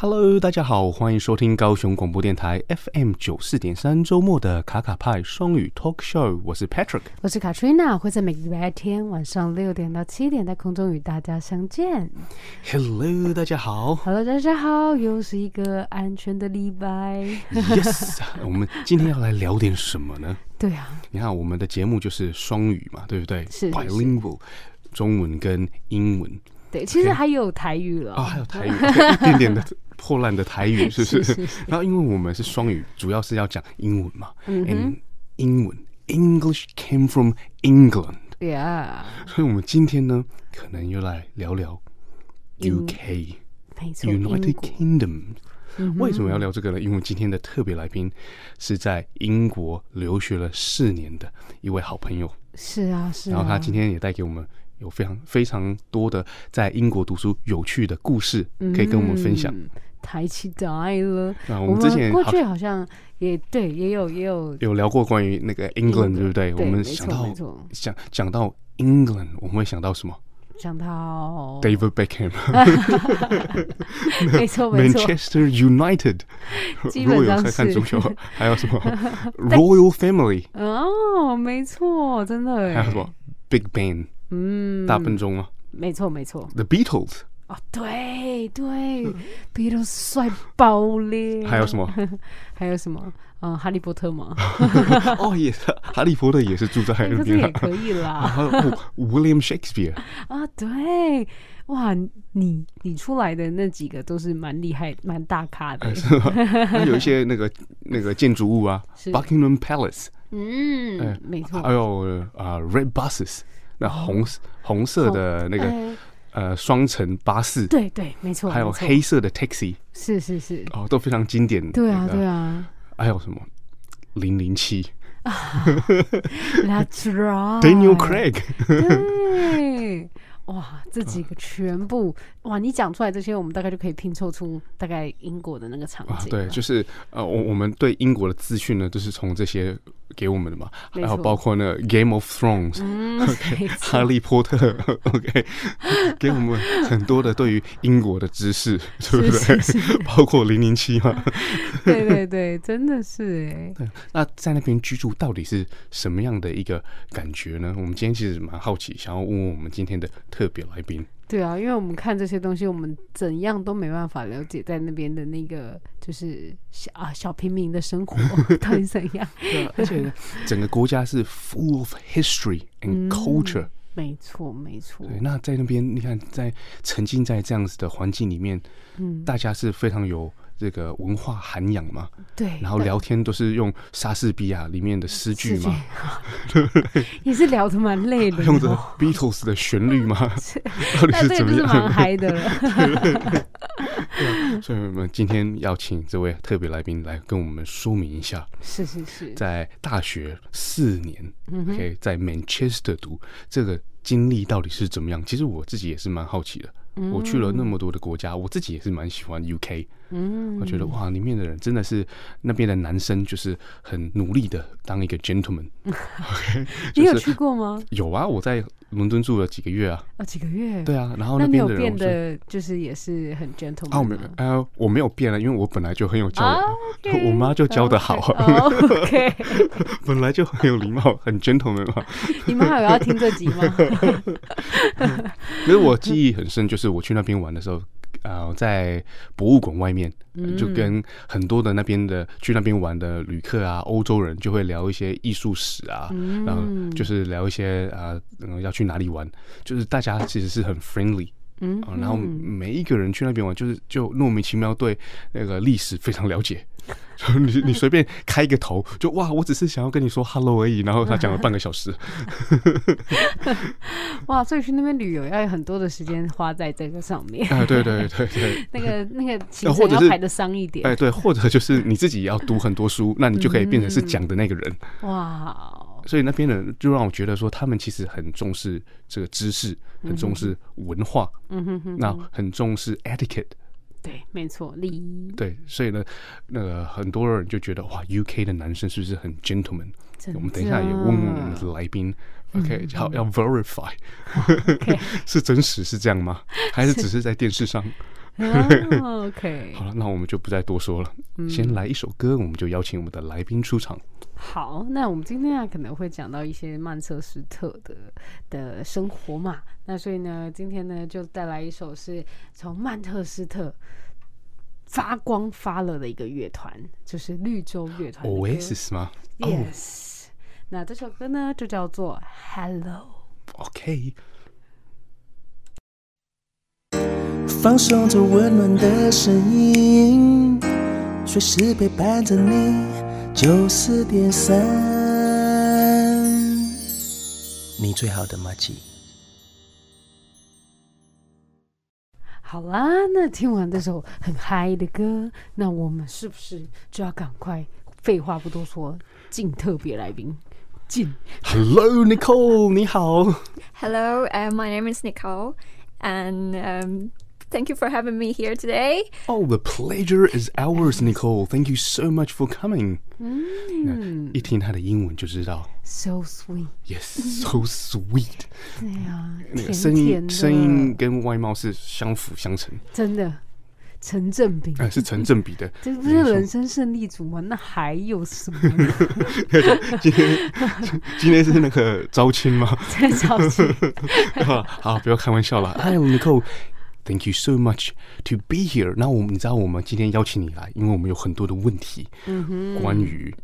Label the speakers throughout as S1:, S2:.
S1: Hello，大家好，欢迎收听高雄广播电台 FM 九四点三周末的卡卡派双语 Talk Show。我是 Patrick，
S2: 我是 Katrina，会在每个礼拜天晚上六点到七点在空中与大家相见。
S1: Hello，大家好。
S2: Hello，大家好，又是一个安全的礼拜。
S1: Yes，我们今天要来聊点什么呢？
S2: 对啊，
S1: 你看我们的节目就是双语嘛，对不对？
S2: 是，是，是
S1: Bilingual，中文跟英文。
S2: 对，其实还有台语了。
S1: 啊、还有台语，一点点的。破烂的台语是不 是？
S2: 是是是，
S1: 然后因为我们是双语，主要是要讲英文嘛。
S2: 嗯哼，
S1: 英文，English came from England。
S2: Yeah。
S1: 所以我们今天呢，可能又来聊聊 UK，United Kingdom。
S2: 嗯、
S1: 为什么要聊这个呢？因为今天的特别来宾是在英国留学了四年的一位好朋友。
S2: 是啊，是啊。
S1: 然后他今天也带给我们。有非常非常多的在英国读书有趣的故事可以跟我们分享，
S2: 嗯、太期待了。
S1: 啊，我们之前
S2: 过去好像也对，也有也有
S1: 有聊过关于那个 England，对不
S2: 对？
S1: 我们想到想讲到 England，我们会想到什么？
S2: 想到
S1: David Beckham，
S2: 没错 没错
S1: ，Manchester United，
S2: 基本上
S1: 是看足球，还有什么 Royal Family？
S2: 哦，没错，真的。
S1: 还有什么 Big Ben？
S2: 嗯，
S1: 大笨钟吗？
S2: 没错，没错。
S1: The Beatles
S2: 啊，对对，Beatles 帅爆了。
S1: 还有什么？
S2: 还有什么？嗯，哈利波特吗？
S1: 哦，也是，哈利波特也是住在那边，
S2: 也可以啦。
S1: 还有 William Shakespeare
S2: 啊，对，哇，你你出来的那几个都是蛮厉害、蛮大咖的，
S1: 是有一些那个那个建筑物啊，Buckingham Palace，
S2: 嗯，没错。
S1: 还有啊，Red Buses。那红红色的那个呃双层巴士，
S2: 对对，没错。
S1: 还有黑色的 taxi，
S2: 是是是，
S1: 哦，都非常经典。
S2: 对啊对啊。
S1: 还有什么零零七
S2: ？That's right。
S1: Daniel Craig。
S2: 对。哇，这几个全部哇！你讲出来这些，我们大概就可以拼凑出大概英国的那个场景。啊，
S1: 对，就是呃，我我们对英国的资讯呢，就是从这些给我们的嘛。然后包括那个 Game of Thrones，
S2: 嗯，
S1: OK，哈利波特，OK，给我们很多的对于英国的知识，对不对？包括零零七嘛。
S2: 对对对，真的是哎。
S1: 对，那在那边居住到底是什么样的一个感觉呢？我们今天其实蛮好奇，想要问问我们今天的。特别来宾，
S2: 对啊，因为我们看这些东西，我们怎样都没办法了解在那边的那个就是小啊小平民的生活 到底怎样。
S1: 对啊，而且整个国家是 full of history and culture，
S2: 嗯、没错没错。
S1: 对，那在那边你看，在沉浸在这样子的环境里面，嗯，大家是非常有。这个文化涵养嘛，
S2: 对，
S1: 然后聊天都是用莎士比亚里面的诗句嘛，
S2: 也是聊的蛮累的，
S1: 用着 Beatles 的旋律嘛，到底是怎么样？
S2: 蛮嗨的了。
S1: 所以我们今天邀请这位特别来宾来跟我们说明一下，
S2: 是是是，
S1: 在大学四年，OK，在 Manchester 读这个经历到底是怎么样？其实我自己也是蛮好奇的。我去了那么多的国家，我自己也是蛮喜欢 UK。嗯，我觉得哇，里面的人真的是那边的男生，就是很努力的当一个 gentleman。OK，
S2: 你有去过吗？
S1: 有啊，我在伦敦住了几个月啊。
S2: 啊，几个月？
S1: 对啊，然后那边的人
S2: 变得就是也是很 gentleman。啊，
S1: 我没有，呃，我没有变了，因为我本来就很有教养，我妈就教的好。
S2: OK，
S1: 本来就很有礼貌，很 gentleman 嘛。
S2: 你们还有要听这集吗？
S1: 可是我记忆很深，就是我去那边玩的时候。啊、呃，在博物馆外面，就跟很多的那边的去那边玩的旅客啊，欧洲人就会聊一些艺术史啊，嗯、然后就是聊一些啊、呃，要去哪里玩，就是大家其实是很 friendly，然后每一个人去那边玩，就是就莫名其妙对那个历史非常了解。你你随便开一个头，就哇！我只是想要跟你说 hello 而已，然后他讲了半个小时。
S2: 哇！所以去那边旅游要有很多的时间花在这个上面。
S1: 啊，对对对对，
S2: 那个那个行程要排得商一点。
S1: 哎，对，或者就是你自己要读很多书，那你就可以变成是讲的那个人。
S2: 哇！
S1: 所以那边的人就让我觉得说，他们其实很重视这个知识，很重视文化，
S2: 嗯哼哼，
S1: 那很重视 etiquette。
S2: 对，没错，礼仪。
S1: 对，所以呢，那个很多人就觉得哇，UK 的男生是不是很 gentleman？我们等一下也问问我们的来宾，OK，要要 verify，OK，是真实是这样吗？还是只是在电视上
S2: ？OK，
S1: 好了，那我们就不再多说了，先来一首歌，我们就邀请我们的来宾出场。
S2: 好，那我们今天啊可能会讲到一些曼彻斯特的的生活嘛，那所以呢，今天呢就带来一首是从曼彻斯特发光发热的一个乐团，就是绿洲乐团
S1: Oasis 吗
S2: ？Yes，、oh. 那这首歌呢就叫做 Hello。
S1: OK，
S3: 放松着温暖的声音，随时陪伴着你。九四点三，你最好的马吉。
S2: 好啦，那听完这首很嗨的歌，那我们是不是就要赶快？废话不多说，进特别来宾，进。
S1: Hello, Nicole，你好。
S4: Hello, uh, my name is Nicole, and um. Thank you for having me here today.
S1: Oh, the pleasure is ours, Nicole. Thank you so much for coming.
S2: 嗯，
S1: 一听他的英文就知道，
S2: so sweet.
S1: Yes, so sweet.
S2: 对呀，
S1: 那个声音声音跟外貌是相辅相成，
S2: 真的成正比。
S1: 哎，是成正比的。
S2: 这不是人生胜利组吗？那还有什么？
S1: 今天今天是那个招亲吗？
S2: 在招亲。
S1: 好，好，不要开玩笑了。Hi, Nicole. Thank you so much to be here。那我们你知道我们今天邀请你来，因为我们有很多的问题，嗯哼，关于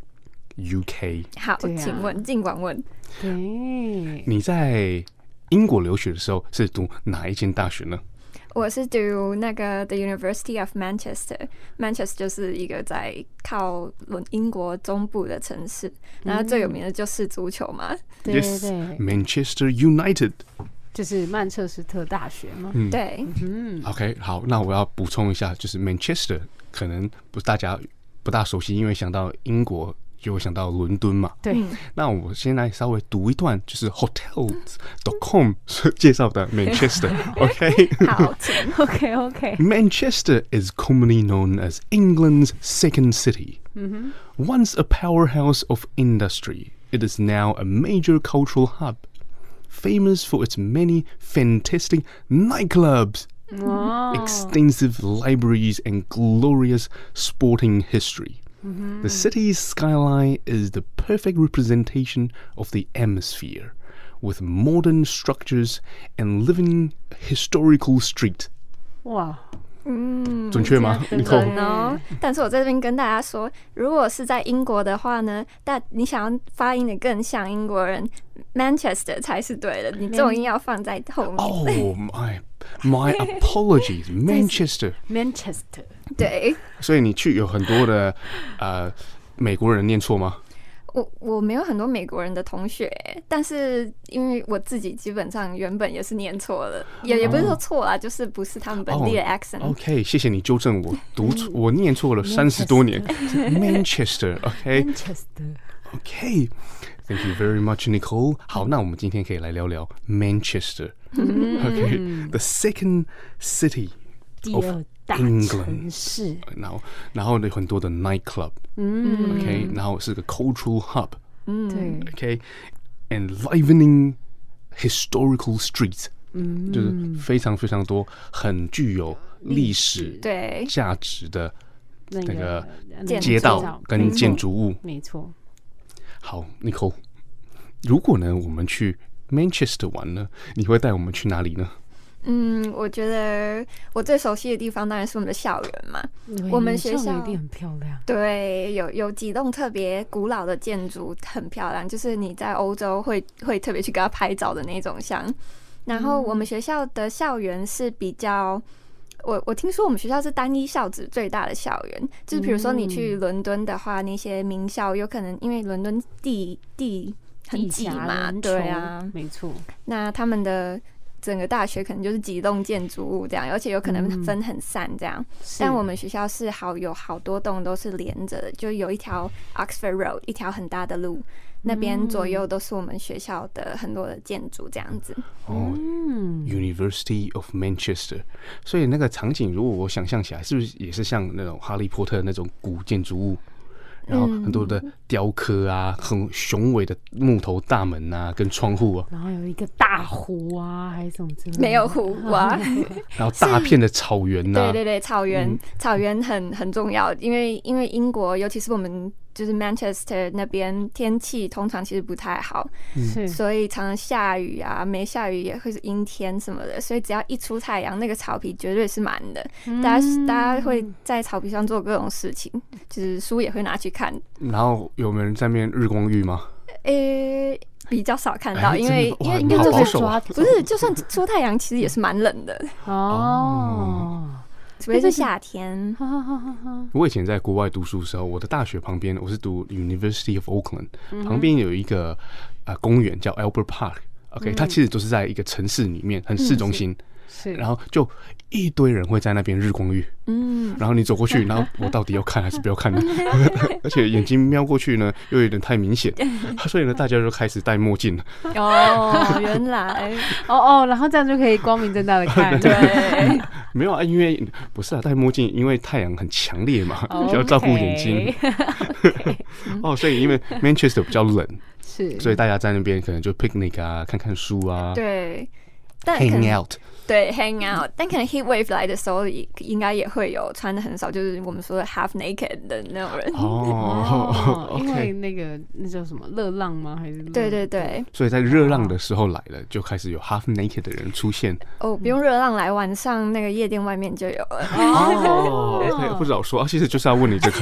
S1: UK。
S4: 好，请问，尽管问。
S2: 对，
S1: 你在英国留学的时候是读哪一间大学呢？
S4: 我是读那个 The University of Manchester。Manchester 就是一个在靠英国中部的城市，然后最有名的就是足球嘛。
S2: 对对
S1: ，Manchester United。
S2: 就是曼彻斯特大学吗？
S1: 嗯，
S4: 对。
S2: 嗯，
S1: OK，好，那我要补充一下，就是 Manchester 可能不是大家不大熟悉，因为想到英国就会想到伦敦嘛。
S2: 对。
S1: 那我先来稍微读一段，就是 Hotels.com 介绍的 Manchester。OK。
S4: 好，
S2: OK
S1: OK。Manchester is commonly known as England's second city. Once a powerhouse of industry, it is now a major cultural hub. Famous for its many fantastic nightclubs, extensive libraries, and glorious sporting history. Mm-hmm. The city's skyline is the perfect representation of the atmosphere, with modern structures and living historical street.
S2: 哇，
S4: 嗯，
S1: 准确吗？
S4: 很准哦。但是我在这边跟大家说，如果是在英国的话呢，但你想要发音的更像英国人，Manchester 才是对的。你重音要放在后面。
S1: Oh my my apologies, Manchester.
S2: Manchester。
S4: 对。
S1: 所以你去有很多的呃美国人念错吗？
S4: 我我没有很多美国人的同学，但是因为我自己基本上原本也是念错了，也也不是说错啦，就是不是他们本地的 accent。
S1: OK，谢谢你纠正我，读错我念错了三十多年。Manchester，OK。Manchester，OK，Thank you very much, Nicole。好，那我们今天可以来聊聊 Manchester。OK，the second city England。然后，然后有很多的 nightclub。嗯，OK，然后是个 cultural hub，
S2: 嗯，对
S1: ，OK，enlivening historical streets，嗯，就是非常非常多很具有历史
S4: 对
S1: 价值的那个街道跟建筑物，
S2: 没错。
S1: 好，Nicole，如果呢我们去 Manchester 玩呢，你会带我们去哪里呢？
S4: 嗯，我觉得我最熟悉的地方当然是我们的校园嘛。我们学校
S2: 一定很漂亮。
S4: 对，有有几栋特别古老的建筑，很漂亮，就是你在欧洲会会特别去给他拍照的那种像。然后我们学校的校园是比较，我我听说我们学校是单一校址最大的校园，就是比如说你去伦敦的话，那些名校有可能因为伦敦地地很挤嘛，对啊，
S2: 没错。
S4: 那他们的。整个大学可能就是几栋建筑物这样，而且有可能分很散这样。嗯、但我们学校是好有好多栋都是连着的，就有一条 Oxford Road，一条很大的路。那边左右都是我们学校的很多的建筑这样子。
S1: 哦、
S2: 嗯
S1: ，University of Manchester，所以那个场景，如果我想象起来，是不是也是像那种哈利波特那种古建筑物？然后很多的雕刻啊，很雄伟的木头大门啊，跟窗户啊，
S2: 然后有一个大湖啊，还是什么之类的？
S4: 没有湖啊，
S1: 然后大片的草原呐、啊。
S4: 对对对，草原，嗯、草原很很重要，因为因为英国，尤其是我们。就是 Manchester 那边天气通常其实不太好，
S2: 是，
S4: 所以常常下雨啊，没下雨也会是阴天什么的，所以只要一出太阳，那个草皮绝对是满的，嗯、大家大家会在草皮上做各种事情，就是书也会拿去看。
S1: 然后有没有人在面日光浴吗？
S4: 诶、欸，比较少看到，因为因为
S1: 应该就是抓，
S4: 不是，就算出太阳，其实也是蛮冷的。哦。特别是夏天。
S1: 我以前在国外读书的时候，我的大学旁边，我是读 University of Auckland，旁边有一个呃公园叫 Albert Park，OK，它其实都是在一个城市里面，很市中心。是，然后就一堆人会在那边日光浴，嗯，然后你走过去，然后我到底要看还是不要看呢？而且眼睛瞄过去呢，又有点太明显，所以呢，大家就开始戴墨镜。了。
S4: 哦，原来，
S2: 哦哦，然后这样就可以光明正大的看，对，
S1: 没有啊，因为不是啊，戴墨镜，因为太阳很强烈嘛，要照顾眼睛。哦，所以因为 Manchester 比较冷，是，所以大家在那边可能就 picnic 啊，看看书啊，
S4: 对
S1: ，hang out。
S4: 对，hang out，但可能 heat wave 来的时候，应该也会有穿的很少，就是我们说的 half naked 的那种人。
S1: 哦，
S2: 哦，因为那个那叫什么热浪吗？还是？
S4: 对对对。
S1: 所以在热浪的时候来了，就开始有 half naked 的人出现。
S4: 哦，不用热浪来，晚上那个夜店外面就有了。
S1: 哦，对，不早说啊，其实就是要问你这个。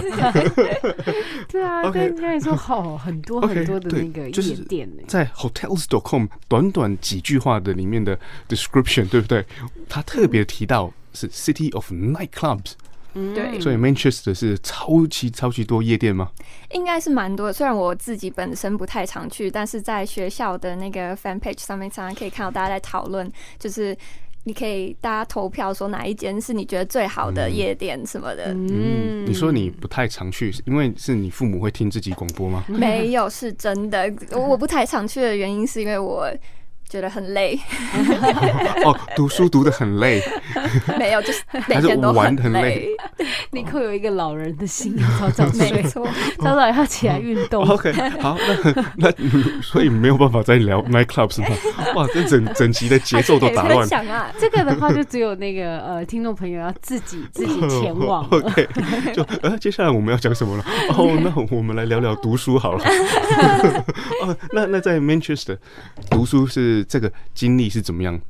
S2: 对啊，对，应该说好很多很多的那个夜店呢，
S1: 在 hotels.com 短短几句话的里面的 description，对不对？对，他特别提到是 City of Nightclubs，
S4: 对，
S1: 所以 Manchester 是超级超级多夜店吗？
S4: 应该是蛮多的，虽然我自己本身不太常去，但是在学校的那个 fan page 上面，常常可以看到大家在讨论，就是你可以大家投票说哪一间是你觉得最好的夜店什么的。嗯，
S1: 嗯，你说你不太常去，因为是你父母会听自己广播吗？
S4: 没有，是真的，我不太常去的原因是因为我。觉得很累
S1: 哦，读书读的很累，
S4: 没有，就是 每天都很累。
S2: 尼克有一个老人的心，早早睡，早早要起来运动。
S1: OK，好，那那所以没有办法再聊 night clubs 吗？哇，这整整集的节奏都打乱。
S4: 想啊，
S2: 这个的话就只有那个呃听众朋友要自己自己前往。
S1: OK，就呃接下来我们要讲什么了？哦，那我们来聊聊读书好了。哦，那那在 Manchester 读书是。这个经历是怎么样？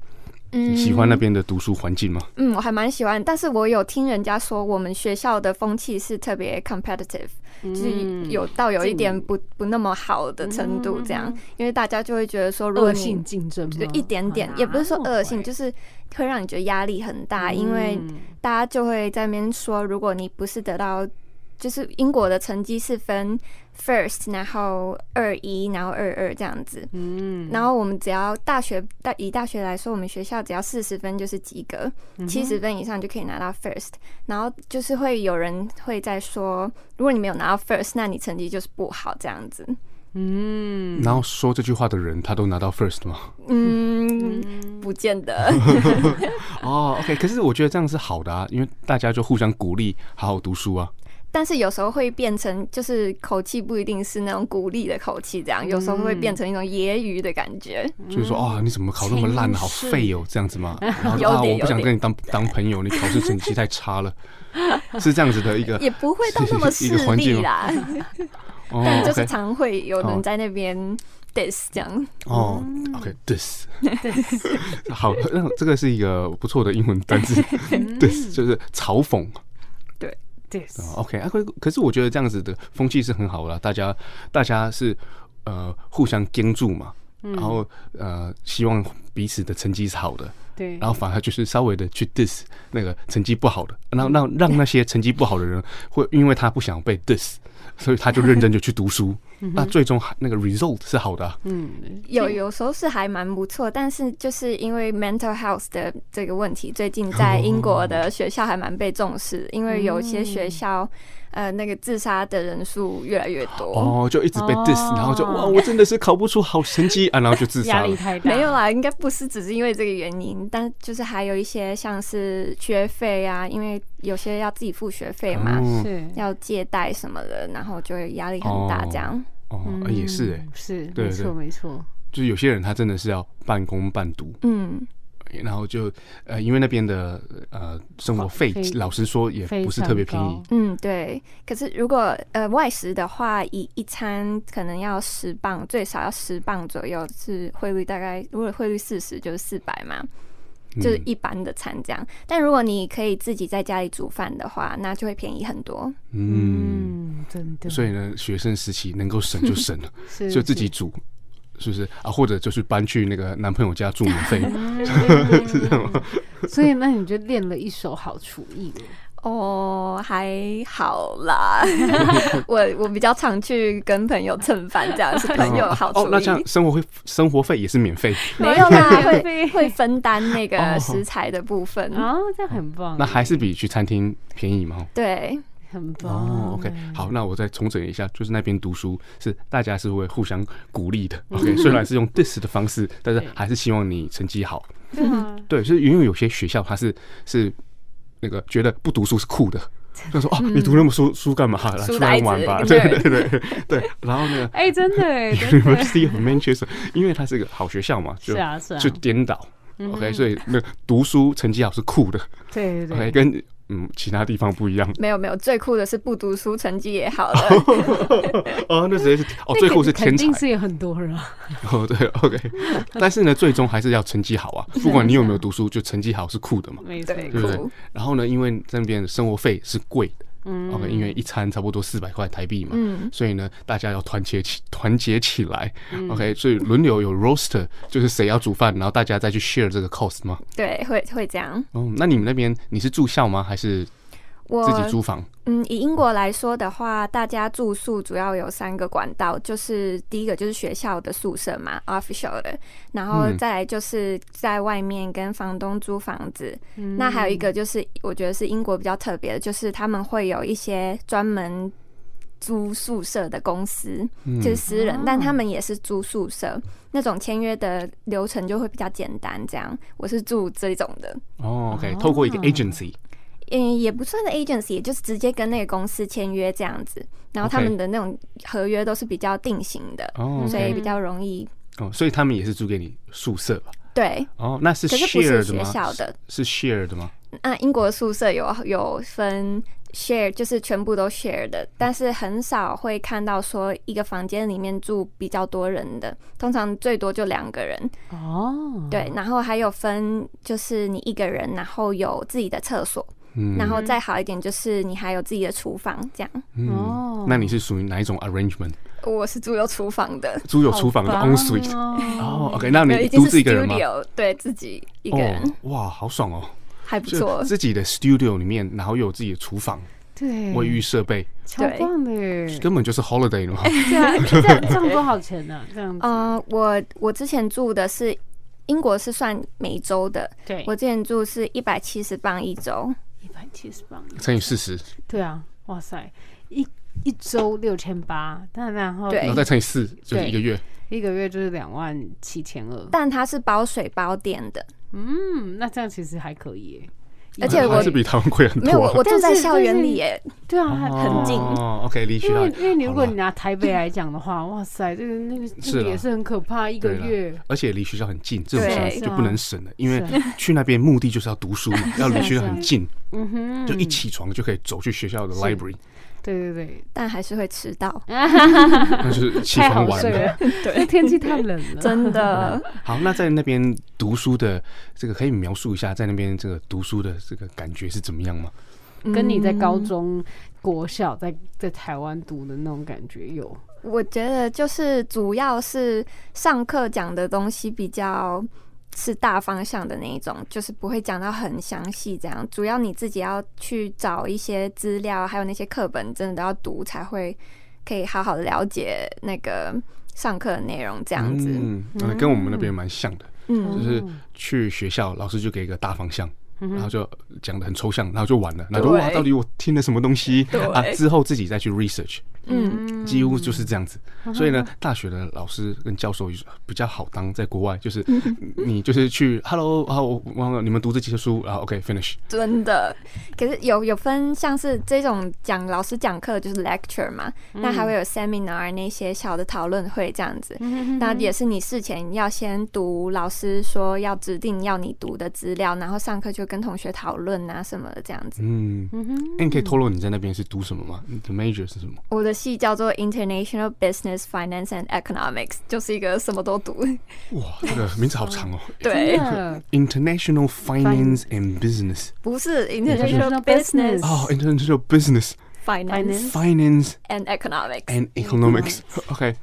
S1: 嗯，喜欢那边的读书环境吗？
S4: 嗯，我还蛮喜欢，但是我有听人家说，我们学校的风气是特别 competitive，嗯，就是有到有一点不不那么好的程度，这样，嗯，因为大家就会觉得说，如果你
S2: 恶性竞争，
S4: 就一点点，也不是说恶性，就是会让你觉得压力很大，嗯，因为大家就会在那边说，如果你不是得到。就是英国的成绩是分 first，然后二一，然后二二这样子。嗯，然后我们只要大学大以大学来说，我们学校只要四十分就是及格，七十分以上就可以拿到 first。然后就是会有人会在说，如果你没有拿到 first，那你成绩就是不好这样子。
S1: 嗯，然后说这句话的人，他都拿到 first 吗？
S4: 嗯，不见得。
S1: 哦，OK，可是我觉得这样是好的啊，因为大家就互相鼓励，好好读书啊。
S4: 但是有时候会变成，就是口气不一定是那种鼓励的口气，这样有时候会变成一种揶揄的感觉。
S1: 就是说啊，你怎么考那么烂，好废哦，这样子嘛？然后啊，我不想跟你当当朋友，你考试成绩太差了，是这样子的一个，
S4: 也不会到那么势利啦。但就是常会有人在那边 diss 这样。
S1: 哦，OK，diss，好，那这个是一个不错的英文单词，diss 就是嘲讽。OK 啊，可可是我觉得这样子的风气是很好的，大家大家是呃互相盯住嘛，然后呃希望彼此的成绩是好的，对，然后反而就是稍微的去 diss 那个成绩不好的，然后让让那些成绩不好的人会因为他不想被 diss。所以他就认真就去读书，那最终那个 result 是好的。嗯，
S4: 有有时候是还蛮不错，但是就是因为 mental health 的这个问题，最近在英国的学校还蛮被重视，因为有些学校呃那个自杀的人数越来越多。
S1: 哦，就一直被 diss，、
S2: 哦、
S1: 然后就哇，我真的是考不出好成绩啊，然后就自杀了。
S2: 压力太大。
S4: 没有啦，应该不是只是因为这个原因，但就是还有一些像是学费啊，因为有些要自己付学费嘛，
S1: 哦、
S2: 是
S4: 要借贷什么的，然后就会压力很大这样。
S1: 哦，哦也是哎、欸，
S2: 是，没错没错。
S1: 就是有些人他真的是要半工半读，
S4: 嗯，
S1: 然后就呃，因为那边的呃生活费，老实说也不是特别便宜。
S4: 嗯，对。可是如果呃外食的话，一一餐可能要十磅，最少要十磅左右，是汇率大概如果汇率四十就是四百嘛，就是一般的餐这样。嗯、但如果你可以自己在家里煮饭的话，那就会便宜很多。
S1: 嗯，
S2: 真的。
S1: 所以呢，学生时期能够省就省了，
S2: 是
S1: 就自己煮。是不是啊？或者就是搬去那个男朋友家住免费，是这样吗？
S2: 所以那你就练了一手好厨艺了。
S4: 哦，还好啦。我我比较常去跟朋友蹭饭，这样是朋友好厨艺。
S1: 哦，那这样生活费生活费也是免费？
S4: 没有啦，会会分担那个食材的部分。
S2: 哦，这样很棒。
S1: 那还是比去餐厅便宜吗？
S4: 对。
S2: 很棒
S1: 哦，OK，好，那我再重整一下，就是那边读书是大家是会互相鼓励的，OK，虽然是用 diss 的方式，但是还是希望你成绩好。对，所以因为有些学校他是是那个觉得不读书是酷的，就说哦，你读那么书书干嘛？来出来玩吧，对对。对对。然后呢，
S2: 哎，真的
S1: ，University of Manchester，因为它是个好学校嘛，就就颠倒，OK，所以那读书成绩好是酷的，
S2: 对对对，
S1: 跟。嗯，其他地方不一样。
S4: 没有没有，最酷的是不读书成绩也好了。
S1: 哦，那直接是 哦，最酷是天才。
S2: 肯定是也很多人。
S1: 哦，对，OK。但是呢，最终还是要成绩好啊！不管你有没有读书，就成绩好是酷的嘛。
S2: 没错，
S1: 对不对？然后呢，因为这边生活费是贵的。嗯，OK，因为一餐差不多四百块台币嘛，嗯，所以呢，大家要团结起团结起来，OK，所以轮流有 roaster，就是谁要煮饭，然后大家再去 share 这个 cost 吗？
S4: 对，会会这样。
S1: 哦，那你们那边你是住校吗？还是？自己租房，
S4: 嗯，以英国来说的话，大家住宿主要有三个管道，就是第一个就是学校的宿舍嘛，official 的，然后再来就是在外面跟房东租房子，嗯、那还有一个就是我觉得是英国比较特别的，就是他们会有一些专门租宿舍的公司，嗯、就是私人，但他们也是租宿舍，那种签约的流程就会比较简单。这样，我是住这种的。
S1: 哦，OK，透过一个 agency。
S4: 嗯，也不算是 agency，也就是直接跟那个公司签约这样子，然后他们的那种合约都是比较定型的，Okay. 所以比较容易。
S1: 哦，所以他们也是租给你宿舍吧？
S4: 对。
S1: 哦，那是
S4: share 的吗？学校的，
S1: 是 share 的吗？
S4: 那英国宿舍有有分 share，就是全部都 share 的，但是很少会看到说一个房间里面住比较多人的，通常最多就两个人。哦。对，然后还有分，就是你一个人，然后有自己的厕所。嗯，然后再好一点就是你还有自己的厨房这样。哦，
S1: 那你是属于哪一种 arrangement？
S4: 我是租有厨房的，
S1: 租有厨房的 on suite。哦，OK，那你独自一个人吗？
S4: 对，自己一个人。
S1: 哇，好爽哦，
S4: 还不错。
S1: 自己的 studio 里面，然后又有自己的厨房，
S2: 对，
S1: 卫浴设备，
S2: 超棒的，
S1: 根本就是 holiday 嘛。
S2: 对啊，这样这样多少钱呢？这样
S4: 啊，我我之前住的是英国是算每周的，对，我之前住是一百七十磅一周。
S2: 一百七十磅。
S1: 乘以四十，
S2: 对啊，哇塞，一一周六千八，但然后
S4: 对，
S1: 然后再乘以四，就是一个月，
S2: 一个月就是两万七千二，
S4: 但它是包水包电的，
S2: 嗯，那这样其实还可以耶，
S4: 而且我
S1: 是比台湾贵很多，
S4: 没有，我住在校园里耶，
S2: 对啊，
S4: 很近。
S1: 哦，OK，离学校，
S2: 因为因为你如果你拿台北来讲的话，哇塞，这个那个这个也是很可怕，一个月，
S1: 而且离学校很近，这种钱就不能省了，因为去那边目的就是要读书嘛，要离学校很近。嗯哼，就一起床就可以走去学校的 library。
S2: 对对对，
S4: 但还是会迟到。
S1: 那就是起床晚了。
S2: 对，天气太冷了，
S4: 真的。
S1: 好，那在那边读书的这个，可以描述一下在那边这个读书的这个感觉是怎么样吗？
S2: 跟你在高中、国小在在台湾读的那种感觉有？
S4: 我觉得就是主要是上课讲的东西比较。是大方向的那一种，就是不会讲到很详细这样。主要你自己要去找一些资料，还有那些课本，真的都要读才会可以好好的了解那个上课的内容这样子。
S1: 嗯，跟我们那边蛮像的。嗯，就是去学校，老师就给一个大方向，然后就讲的很抽象，然后就完了，然后就哇，到底我听了什么东西啊？之后自己再去 research，
S4: 嗯，
S1: 几乎就是这样子。所以呢，大学的老师跟教授比较好当，在国外就是 你就是去 hello，然后忘了你们读这几本书，然后 OK finish。
S4: 真的，可是有有分像是这种讲老师讲课就是 lecture 嘛，那还会有 seminar 那些小的讨论会这样子，那也是你事前要先读老师说要指定要你读的资料，然后上课就跟同学讨论啊什么的这样子。
S1: 嗯，那你可以透露你在那边是读什么吗？你的 major 是什么？
S4: 我的系叫做 International Business Finance and Economics，就是一个什么都读。
S1: 哇，这个名字好长哦。
S4: 对
S1: ，International Finance and Business
S4: 不是 International Business
S1: 哦，International Business
S4: Finance
S1: Finance
S4: and Economics
S1: and Economics。OK，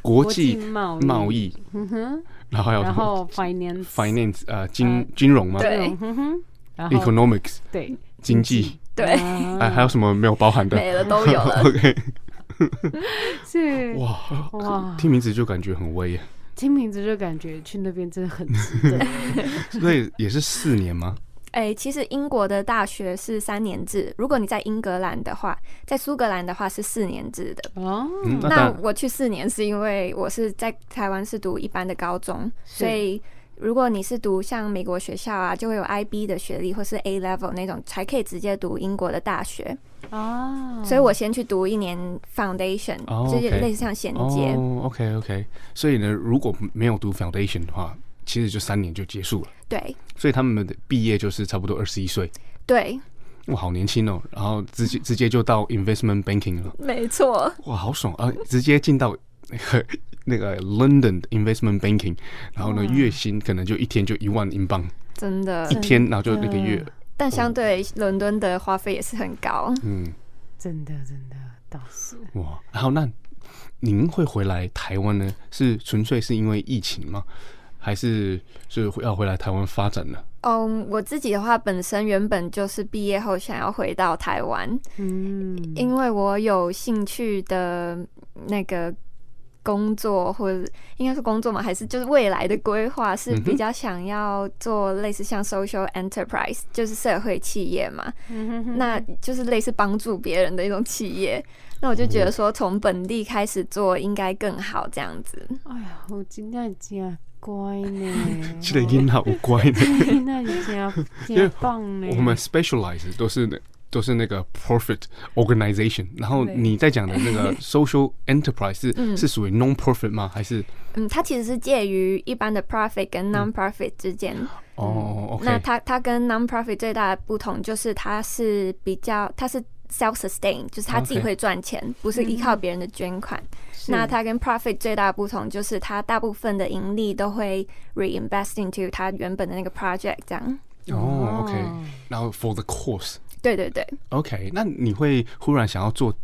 S1: 国际
S2: 贸
S1: 贸易。
S2: 嗯哼，
S1: 然后还有
S2: 然后 Finance
S1: Finance 呃金金融吗？
S4: 对，
S2: 嗯哼，然后
S1: Economics
S2: 对
S1: 经济。
S4: 对，
S1: 哎，还有什么没有包含的？
S4: 没了，都有了。
S1: OK，
S2: 是
S1: 哇
S2: 哇，
S1: 听名字就感觉很威。
S2: 听名字就感觉去那边真的很值得。
S1: 所以也是四年吗？
S4: 哎、欸，其实英国的大学是三年制，如果你在英格兰的话，在苏格兰的话是四年制的。
S2: 哦，
S1: 那
S4: 我去四年是因为我是在台湾是读一般的高中，所以如果你是读像美国学校啊，就会有 IB 的学历或是 A Level 那种，才可以直接读英国的大学。
S2: 哦，
S4: 所以我先去读一年 Foundation，、
S1: 哦、
S4: 就是类似像衔接。
S1: 哦，OK OK，所以呢，如果没有读 Foundation 的话，其实就三年就结束了。
S4: 对，
S1: 所以他们的毕业就是差不多二十一岁。
S4: 对，
S1: 哇，好年轻哦！然后直接直接就到 Investment Banking 了。
S4: 没错。
S1: 哇，好爽啊！直接进到那个那个 London Investment Banking，然后呢，月薪可能就一天就一万英镑。
S4: 真的。
S1: 一天，然后就那个月。
S4: 但相对伦敦的花费也是很高。
S1: 嗯，
S2: 真的真的倒是。
S1: 哇，然后那您会回来台湾呢？是纯粹是因为疫情吗？还是是要回来台湾发展呢？
S4: 嗯，um, 我自己的话，本身原本就是毕业后想要回到台湾，
S2: 嗯，
S4: 因为我有兴趣的那个工作，或者应该是工作嘛，还是就是未来的规划是比较想要做类似像 social enterprise，就是社会企业嘛，
S2: 嗯、
S4: 那就是类似帮助别人的一种企业。那我就觉得说，从本地开始做应该更好，这样子。
S2: 哎呀，我今天讲。乖呢，
S1: 这个音好乖呢。
S2: 那你这样棒呢。
S1: 我们 specialize 都是都是那个 profit organization，然后你在讲的那个 social enterprise 是、嗯、是属于 non-profit 吗？还是？
S4: 嗯，它其实是介于一般的 profit 跟 non-profit 之间。
S1: 哦、嗯，
S4: 那它它跟 non-profit 最大的不同就是它是比较它是 self-sustain，就是它自己会赚钱，Okay. 不是依靠别人的捐款。那它跟 profit 最大的不同就是，它大部分的盈利都会 reinvest into 它原本的那个 project 这样。
S1: 哦、oh,，OK，然后 for the course。
S4: 对对对。
S1: OK，那你会忽然想要做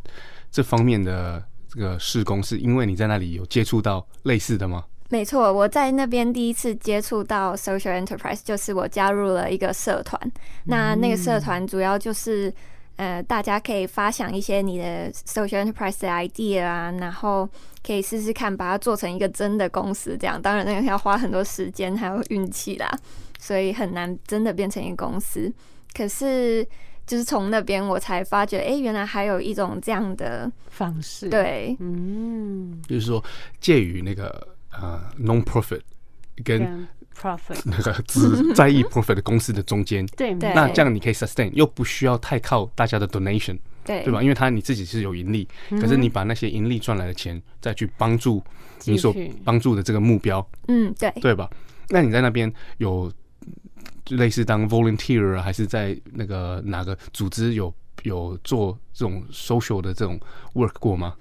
S1: 这方面的这个事工，是因为你在那里有接触到类似的吗？
S4: 没错，我在那边第一次接触到 social enterprise，就是我加入了一个社团。那那个社团主要就是。呃，大家可以发想一些你的 social enterprise 的 idea 啊，然后可以试试看把它做成一个真的公司。这样，当然那个要花很多时间还有运气啦，所以很难真的变成一个公司。可是，就是从那边我才发觉，哎、欸，原来还有一种这样的
S2: 方式。
S4: 对，
S2: 嗯，
S1: 就是说介于那个呃 non-profit 跟
S2: profit
S1: 那个只在意 profit 的公司的中间，
S2: 对，
S1: 那这样你可以 sustain，又不需要太靠大家的 donation，
S4: 对，
S1: 对吧？因为他你自己是有盈利，可是你把那些盈利赚来的钱再去帮助你所帮助的这个目标，
S4: 嗯，对，
S1: 对吧？那你在那边有类似当 volunteer 还是在那个哪个组织有有做这种 social 的这种 work 过吗？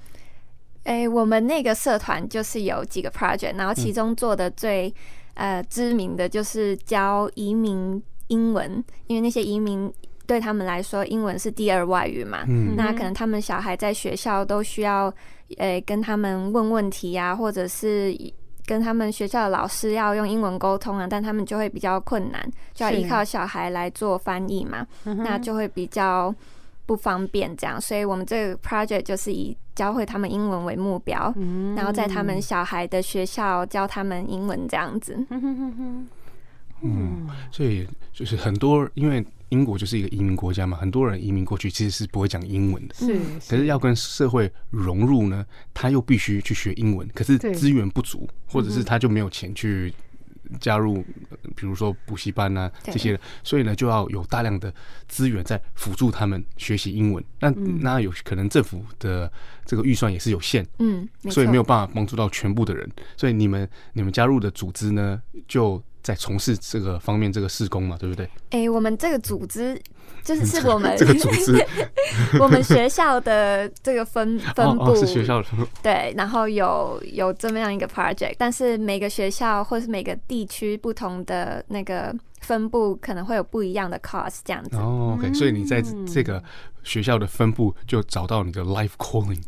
S4: 哎，我们那个社团就是有几个 project，然后其中做的最、嗯、呃知名的就是教移民英文，因为那些移民对他们来说英文是第二外语嘛，嗯、那可能他们小孩在学校都需要呃跟他们问问题啊，或者是跟他们学校的老师要用英文沟通啊，但他们就会比较困难，就要依靠小孩来做翻译嘛，那就会比较不方便这样，所以我们这个 project 就是以教会他们英文为目标，
S2: 嗯、
S4: 然后在他们小孩的学校教他们英文这样子。
S1: 嗯，所以就是很多，因为英国就是一个移民国家嘛，很多人移民过去其实是不会讲英文的。
S2: 是，
S1: 可是要跟社会融入呢，他又必须去学英文，可是资源不足，或者是他就没有钱去。加入，比如说补习班啊这些的，所以呢就要有大量的资源在辅助他们学习英文。那、嗯、那有可能政府的这个预算也是有限，嗯，所以没有办法帮助到全部的人。所以你们你们加入的组织呢，就在从事这个方面这个事工嘛，对不对？
S4: 哎、欸，我们这个组织。就是是我们
S1: 这个组织，
S4: 我们学校的这个分 分布、
S1: 哦哦、是学校的
S4: 对，然后有有这么样一个 project，但是每个学校或是每个地区不同的那个分布可能会有不一样的 cost 这样子。
S1: 哦，OK，所以你在这个学校的分部就找到你的 life calling。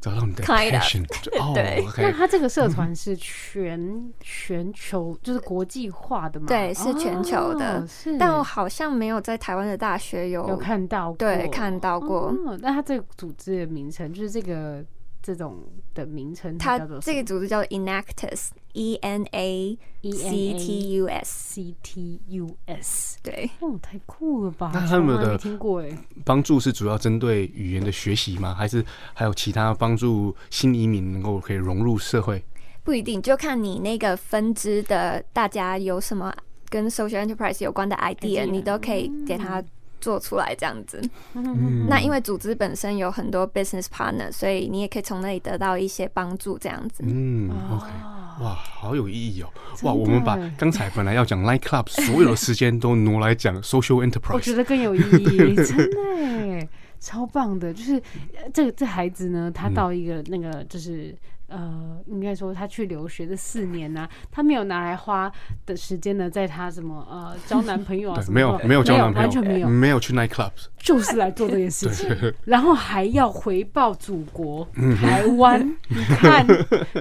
S1: 找到你的 passion，
S4: 对。
S2: 那他这个社团是全全球，就是国际化的嘛？
S4: 对，是全球的。但我好像没有在台湾的大学有
S2: 有看到过，
S4: 对，看到过。
S2: 那他这个组织的名称就是这个。这种的名称，
S4: 它这个组织叫做 Enactus，E N A C T U S
S2: C T U S。
S4: 对，
S2: 哦，太酷了吧！
S1: 那他们的
S2: 听过哎，
S1: 帮助是主要针对语言的学习吗？还是还有其他帮助新移民能够可以融入社会？
S4: 不一定，就看你那个分支的大家有什么跟 social enterprise 有关的 idea，你都可以给他。做出来这样子，嗯、那因为组织本身有很多 business partner，所以你也可以从那里得到一些帮助，这样子。
S1: 嗯，OK，哇，好有意义哦！哇，我们把刚才本来要讲 Light Club 所有的时间都挪来讲 social enterprise，
S2: 我觉得更有意义，真的，超棒的。就是这个这孩子呢，他到一个那个就是。呃，应该说他去留学的四年呢、啊，他没有拿来花的时间呢，在他什么呃交男朋友啊什么，
S1: 没有没有交男朋友，
S2: 完全没有，
S1: 没有去 night clubs，
S2: 就是来做这件事情，然后还要回报祖国台湾。你看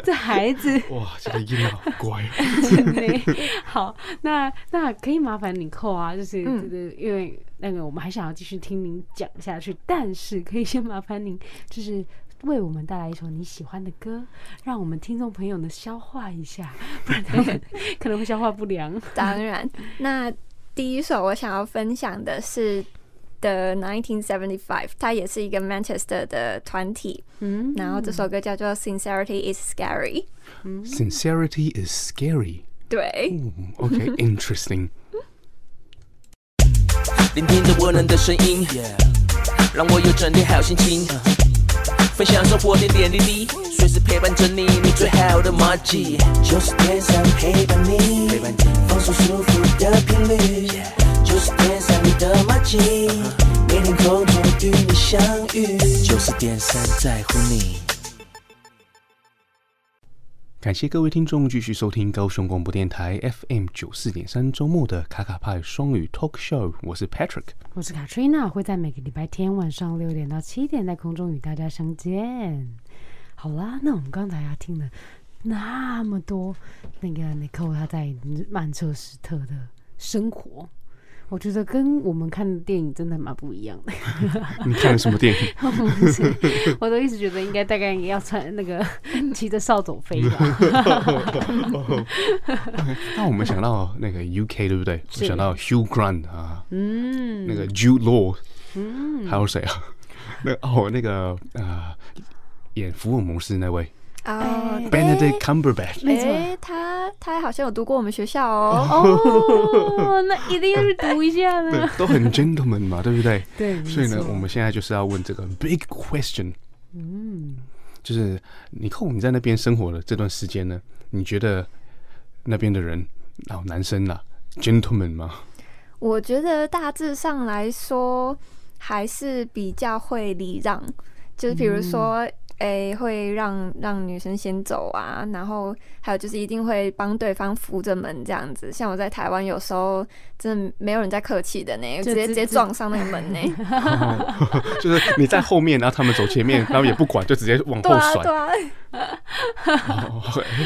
S2: 这孩子，
S1: 哇，这个音好乖，
S2: 真的好。那那可以麻烦你扣啊，就是就是因为那个我们还想要继续听您讲下去，但是可以先麻烦您就是。为我们带来一首你喜欢的歌，让我们听众朋友呢消化一下，不然他们可能会消化不良。
S4: 当然，那第一首我想要分享的是 The 1975，它也是一个 Manchester 的团体。嗯，然后这首歌叫做 Sincerity is Scary。
S1: 嗯，Sincerity is Scary。
S4: 对。
S1: OK，Interesting。
S3: 聆听着温暖的声音，让我有整天好心情。分享生活点点滴滴，随时陪伴着你，你最好的马吉。九十点三陪伴你，陪伴你，放松舒服的频率。九十点三你的马吉，每天空中与你相遇。就是电三在乎你。
S1: 感谢各位听众继续收听高雄广播电台 FM 九四点三周末的卡卡派双语 Talk Show，我是 Patrick，
S2: 我是 Katrina，会在每个礼拜天晚上六点到七点在空中与大家相见。好啦，那我们刚才要听了那么多那个 Nicole 他在曼彻斯特的生活。我觉得跟我们看的电影真的蛮不一样的。
S1: 你看了什么电影？
S2: 我都一直觉得应该大概也要穿那个 骑着扫帚飞吧。
S1: 那我们想到那个 UK 对不对？我想到 Hugh Grant 啊，嗯，那个 Jude Law，嗯，还有谁啊？那哦，那个呃，演福尔摩斯那位。
S4: 哦、
S1: oh，Benedict Cumberbatch，
S4: 哎、欸，他他好像有读过我们学校 哦。
S2: 哦，那一定要去读一下呢。
S1: 对，都很 gentleman 嘛，对不对？
S2: 对。
S1: 所以呢，我们现在就是要问这个 big question。嗯，就是你扣你在那边生活的这段时间呢，你觉得那边的人，然后男生啊，gentleman 吗？
S4: 我觉得大致上来说还是比较会礼让，就是比如说。嗯诶、欸，会让让女生先走啊，然后还有就是一定会帮对方扶着门这样子。像我在台湾，有时候真的没有人在客气的呢，直接直接撞上那个门呢。
S1: 哦、就是你在后面，然后他们走前面，然后也不管，就直接往后甩。
S4: 对啊，对啊。
S1: 哦、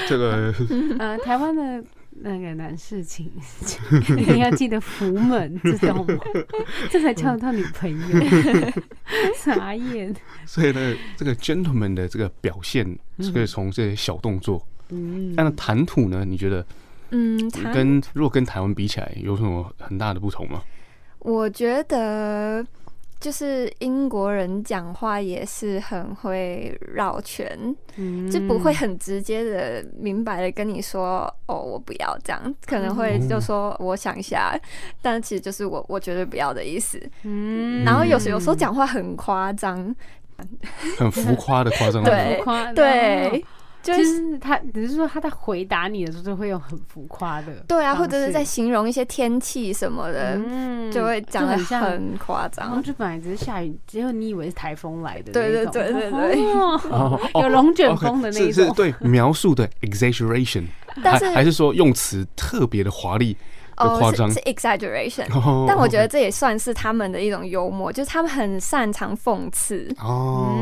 S1: 这个，
S2: 呃，台湾的。那个男士，请 你要记得扶门，知道吗？这才叫他女朋友。傻眼。
S1: 所以呢，这个 gentleman 的这个表现，是可以从这些小动作。嗯。但是谈吐呢？你觉得
S4: 嗯，台
S1: 跟如果跟台湾比起来，有什么很大的不同吗？
S4: 我觉得就是英国人讲话也是很会绕圈，
S2: 嗯。
S4: 就不会很直接的、明白的跟你说哦，我不要这样，可能会就说我想一下，但其实就是我我绝对不要的意思。
S2: 嗯。
S4: 然后有时有时候讲话很夸张，
S1: 很浮夸的夸张，
S4: 对
S2: 浮夸
S4: 对，就
S2: 就是是他，只是说他在回答你的时候，就会用很浮夸的，
S4: 对啊，或者是在形容一些天气什么的，
S2: 嗯
S4: 就会讲的
S2: 很夸
S4: 张。
S2: 就本来只是下雨，结果你以为是台风来的
S4: 对
S2: 对，
S4: 对对对
S2: 哦
S1: 哦
S2: 有龙卷风的那
S1: OK，是对描述的 exaggeration，
S4: 但是
S1: 还还是说用词特别的华丽的
S4: 哦
S1: 夸，张。
S4: 是是 exaggeration，
S1: 哦
S4: 但我觉得这也算是他们的一种幽默，就是他们很擅长讽刺。
S1: 哦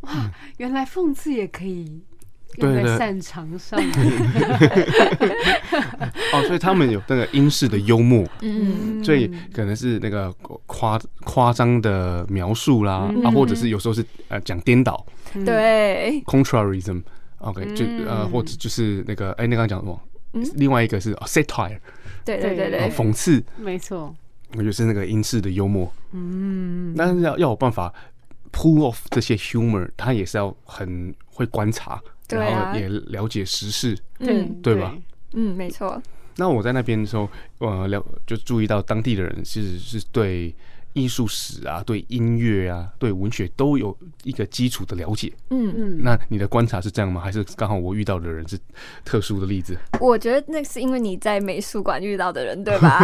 S2: 哇，原来讽刺也可以在擅长上，
S1: 哦，所以他们有那个英式的幽默，
S4: 嗯，
S1: 所以可能是那个夸夸张的描述啦，
S2: 嗯。
S1: 啊，或者是有时候是呃讲颠倒。
S4: 对
S1: ，contrarism，OK，就呃
S2: 嗯。
S1: 或者就是那个哎，那刚刚讲什么
S4: 嗯？
S1: 另外一个是哦 satire，
S4: 对对对
S2: 对。
S1: 讽刺，
S2: 没错，
S1: 我觉得是那个英式的幽默，
S2: 嗯，
S1: 但是要要有办法 pull off 这些 humor，他也是要很会观察，
S4: 啊。
S1: 然后也了解时事。
S2: 对
S4: 嗯。
S1: 对吧？
S4: 嗯，没错，
S1: 那我在那边的时候，呃，了就注意到当地的人其实是对艺术史啊、对音乐啊、对文学都有一个基础的了解。
S4: 嗯，
S2: 嗯，
S1: 那你的观察是这样吗？还是刚好我遇到的人是特殊的例子？
S4: 我觉得那是因为你在美术馆遇到的人，对吧？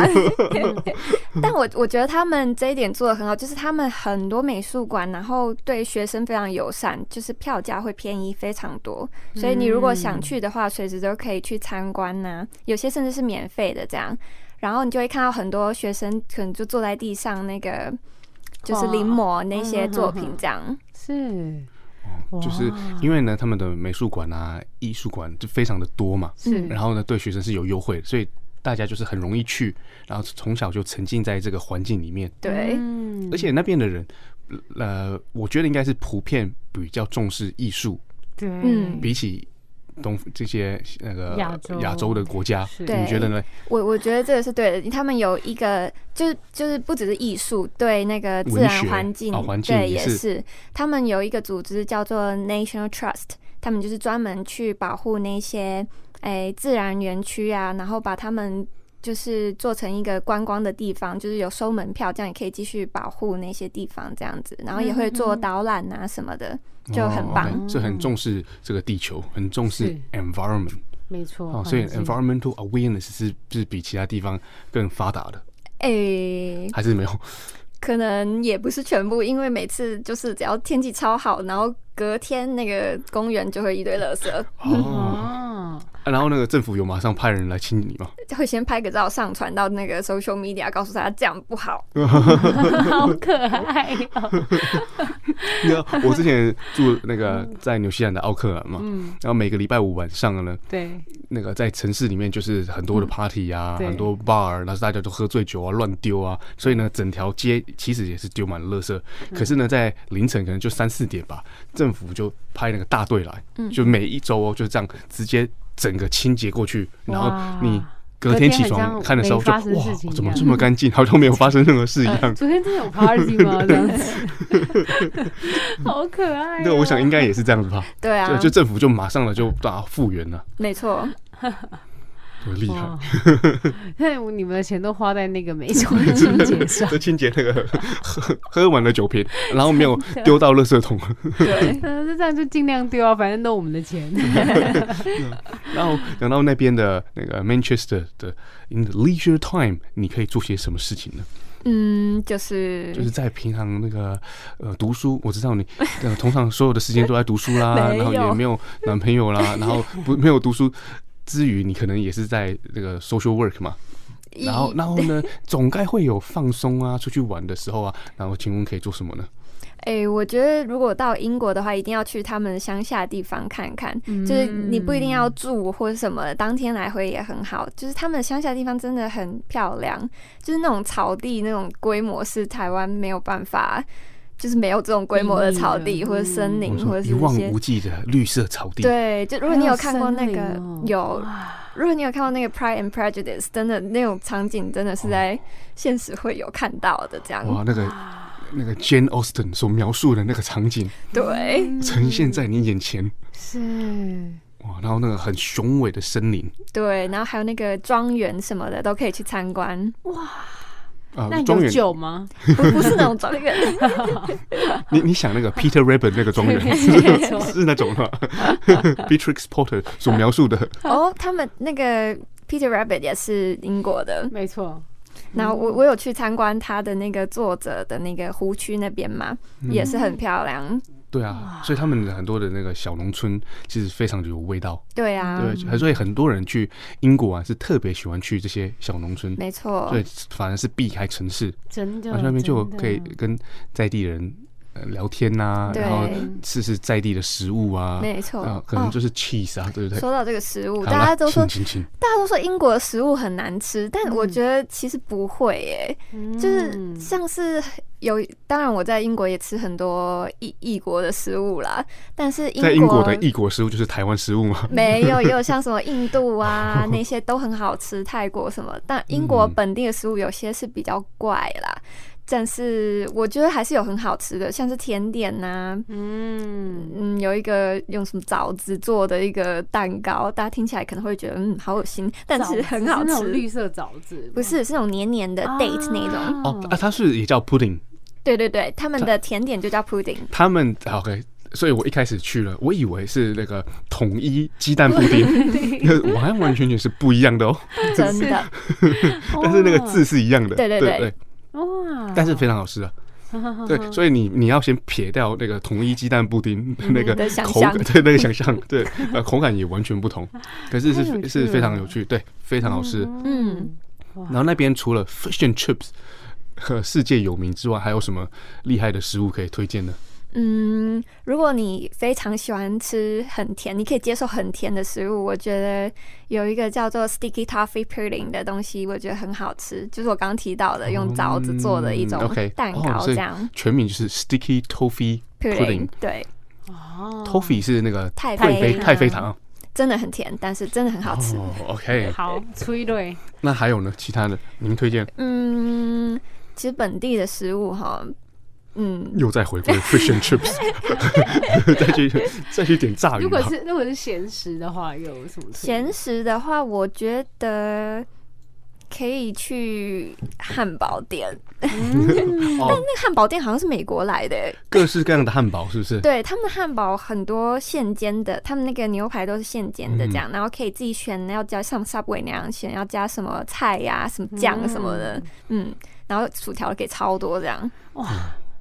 S4: 但我我觉得他们这一点做的很好，就是他们很多美术馆，然后对学生非常友善，就是票价会便宜非常多，所以你如果想去的话，随时都可以去参观呐、有些甚至是免费的这样。然后你就会看到很多学生可能就坐在地上，那个就是临摹那些作品这样。
S2: 是，哇。
S1: 就是因为呢，他们的美术馆啊、艺术馆就非常的多嘛，
S2: 是，
S1: 然后呢，对学生是有优惠，所以大家就是很容易去，然后从小就沉浸在这个环境里面。
S4: 对，
S2: 嗯。
S1: 而且那边的人，呃，我觉得应该是普遍比较重视艺术，
S2: 对，
S4: 嗯。
S1: 比起东这些那个
S2: 亚洲。
S1: 亚洲的国家，
S4: 对
S1: 你觉得呢？
S4: 我我觉得这个是对的，他们有一个就是就是不只是艺术，对那个自然环境，对
S1: 也是。
S4: 也是，他们有一个组织叫做 National Trust，他们就是专门去保护那些诶自然园区啊，然后把他们就是做成一个观光的地方，就是有收门票，这样也可以继续保护那些地方这样子，然后也会做导览啊什么的，就很棒。
S1: 是很重视这个地球，很重
S2: 视
S1: environment
S2: 没错，
S1: 哦，所以 environmental awareness 是是比其他地方更发达的，
S4: 诶。
S1: 还是没有？
S4: 可能也不是全部，因为每次就是只要天气超好，然后隔天那个公园就会一堆垃圾，
S1: 哦，然后那个政府有马上派人来清理吗？
S4: 会先拍个照上传到那个 social media，告诉大家这样不好。
S2: 好可爱哦，
S1: 那我之前住那个在纽西兰的奥克兰嘛，
S2: 嗯，
S1: 然后每个礼拜五晚上呢，
S2: 对，
S1: 那个在城市里面就是很多的 party 啊，
S2: 对。
S1: 很多 bar，然后大家都喝醉酒啊，乱丢啊，所以呢，整条街其实也是丢满了垃圾。可是呢，在凌晨可能就三四点吧，政府就派那个大队来，就每一周哦，就是这样直接整个清洁过去，然后你隔天起床看的时候就哇，怎么这么干净，好像没有发生任何事一样。
S2: 昨天真的有 party 吗？这样子，好可爱哦。
S1: 对，我想应该也是这样子吧。
S4: 对啊
S1: 就，政府就马上了就啊复原了，
S4: 没错，
S1: 多厉害
S2: 哇！那你们的钱都花在那个美酒的清洁上，
S1: 就清洁那个喝喝完了酒瓶，然后没有丢到垃圾桶。
S2: 对，这样就尽量丢啊，反正都我们的钱。
S1: 然后讲到那边的那个 Manchester 的 in the leisure time，你可以做些什么事情呢？
S4: 嗯，就是
S1: 就是在平常那个呃读书，我知道你呃通常所有的时间都在读书啦，然后也没有男朋友啦，然后不没有读书之余，你可能也是在那个 social work 嘛。然后，然后呢，总该会有放松啊，出去玩的时候啊。然后，请问可以做什么呢？
S4: 哎、欸，我觉得如果到英国的话，一定要去他们乡下地方看看。就是你不一定要住或者什么，当天来回也很好。就是他们乡下的地方真的很漂亮，就是那种草地那种规模是台湾没有办法，就是没有这种规模的草地
S2: 嗯
S4: 或者森林或者是
S1: 一望无际的绿色草地，
S4: 对，就如果你有看过那
S2: 个有哦。
S4: 有，如果你有看过那个 Pride and Prejudice，真的那种场景真的是在现实会有看到的这样。
S1: 哇，那个那个 Jane Austen 所描述的那个场景
S4: 对，
S1: 呈现在你眼前，
S2: 是。
S1: 哇，然后那个很雄伟的森林。
S4: 对，然后还有那个庄园什么的都可以去参观，
S1: 啊，庄园，
S2: 酒吗？
S4: 不不是那种庄园，
S1: 你你想那个 Peter Rabbit 那个
S2: 庄园
S1: 是是那种吗？Beatrix Potter 所描述的，
S4: 哦，他们那个 Peter Rabbit 也是英国的，
S2: 没
S4: 错，那我我有去参观他的那个作者的那个湖区那边嘛，也是很漂亮。
S1: 对啊，所以他们的很多的那个小农村其实非常的有味道，
S4: 对啊，
S1: 对，所以很多人去英国啊是特别喜欢去这些小农村，
S4: 没错，
S1: 对，反而是避开城市，
S2: 真的，
S1: 那边就可以跟在地人呃聊天呐，
S4: 对。
S1: 然后试试在地的食物啊，
S4: 没错。
S1: 啊，可能就是 cheese 啊，对不对？
S4: 说到这个食物，大家都说
S1: 请请请。
S4: 大家都说英国的食物很难吃，但我觉得其实不会耶、
S2: 嗯。
S4: 就是像是有，当然我在英国也吃很多异异国的食物啦，但是英
S1: 英国的异国食物就是台湾食物吗，
S4: 没有，也有像什么印度啊那些都很好吃，泰国什么，但英国本地的食物有些是比较怪啦。但是我觉得还是有很好吃的，像是甜点呐、啊，
S2: 嗯，
S4: 嗯，有一个用什么枣子做的一个蛋糕，大家听起来可能会觉得嗯好恶心，但是很好
S2: 是那种
S4: 吃。
S2: 绿色枣子，
S4: 不是，是那种黏黏的 date 那种。
S1: 哦啊，它是也叫 pudding，
S4: 对对对，他们的甜点就叫 pudding。
S1: 他们 OK。所以我一开始去了，我以为是那个统一鸡蛋布丁，那完 完全全是不一样的哦。
S4: 真的，
S1: 但是那个字是一样的，
S4: 对对对，
S2: 哇！
S1: 但是非常好吃啊。对，所以你你要先撇掉那个统一鸡蛋布丁那个口感，对那个想象，对呃口感也完全不同，可是是是非常有趣，对，非常好吃。
S4: 嗯，
S1: 然后那边除了 fish and chips 和世界有名之外，还有什么厉害的食物可以推荐呢？
S4: 嗯，如果你非常喜欢吃很甜，你可以接受很甜的食物，我觉得有一个叫做 sticky toffee pudding 的东西，我觉得很好吃，就是我刚刚提到的用枣子做的一种蛋糕，这样。
S1: 全名就是 sticky toffee pudding。
S4: 对哦
S1: ，Toffee 是那个
S4: 太
S1: 妃太妃糖，
S4: 真的很甜，但是真的很好吃。
S1: OK，
S2: 好，催泪。
S1: 那还有呢？其他的您推荐？
S4: 嗯，其实本地的食物哈。嗯，
S1: 又再回归 fish and chips，再去再去点炸鱼。
S2: 如果是如果是咸食的话，有什么？
S4: 咸食的话，我觉得可以去汉堡店。嗯、但那个汉堡店好像是美国来的，
S1: 各式各样的汉堡是不是？
S4: 对，他们的汉堡很多现煎的，他们那个牛排都是现煎的，这样，
S1: 嗯、
S4: 然后可以自己选要加像 Subway 那样选要加什么菜呀、啊、什么酱什么的，嗯，然后薯条给超多这样，
S2: 哇。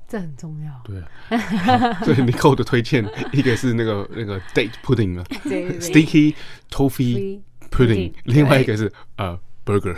S2: 这很重要，
S1: 对，所以 Nicole 的推荐，一个是那个那个 date pudding 嘛，sticky toffee pudding，另外一个是呃 burger，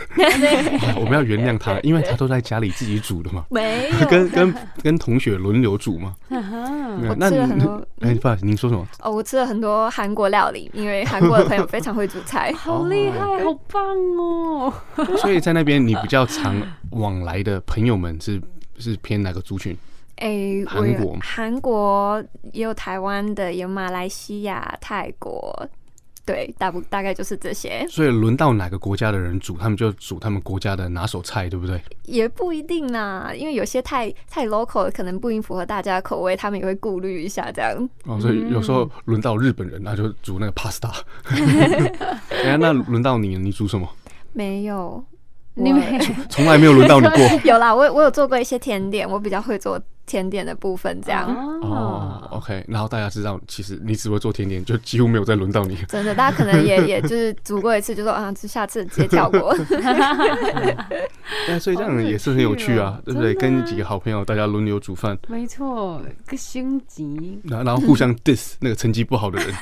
S1: 我们要原谅他，因为他都在家里自己煮的嘛，
S4: 没有，
S1: 跟跟跟同学轮流煮嘛。
S4: 我吃了很多，
S1: 哎，不好意思，您说什么？
S4: 哦，我吃了很多韩国料理，因为韩国的朋友非常会煮菜，
S2: 好厉害，好棒哦。
S1: 所以在那边，你比较常往来的朋友们是是偏哪个族群？
S4: 哎、欸，韩国，韩国也有台湾的，有马来西亚、泰国，对，大不大概就是这些。
S1: 所以轮到哪个国家的人煮，他们就煮他们国家的拿手菜，对不对？
S4: 也不一定啦，因为有些太太 local，可能不一定符合大家的口味，他们也会顾虑一下这样。
S1: 哦，所以有时候轮到日本人，那就煮那个 pasta。哎，那轮到你，你煮什么？
S4: 没有，
S2: 你没
S1: 从来没有轮到你过。
S4: 有啦，我我有做过一些甜点，我比较会做。甜点的部分这样
S1: 哦，OK，然后大家知道，其实你只会做甜点，就几乎没有再轮到你。
S4: 真的，大家可能也 也就是煮过一次，就说啊，就下次直接跳过。
S1: 但所以这样也是很有趣啊，对不对？跟几个好朋友，大家轮流煮饭，
S2: 没错，个星级，
S1: 然后互相 diss 那个成绩不好的人，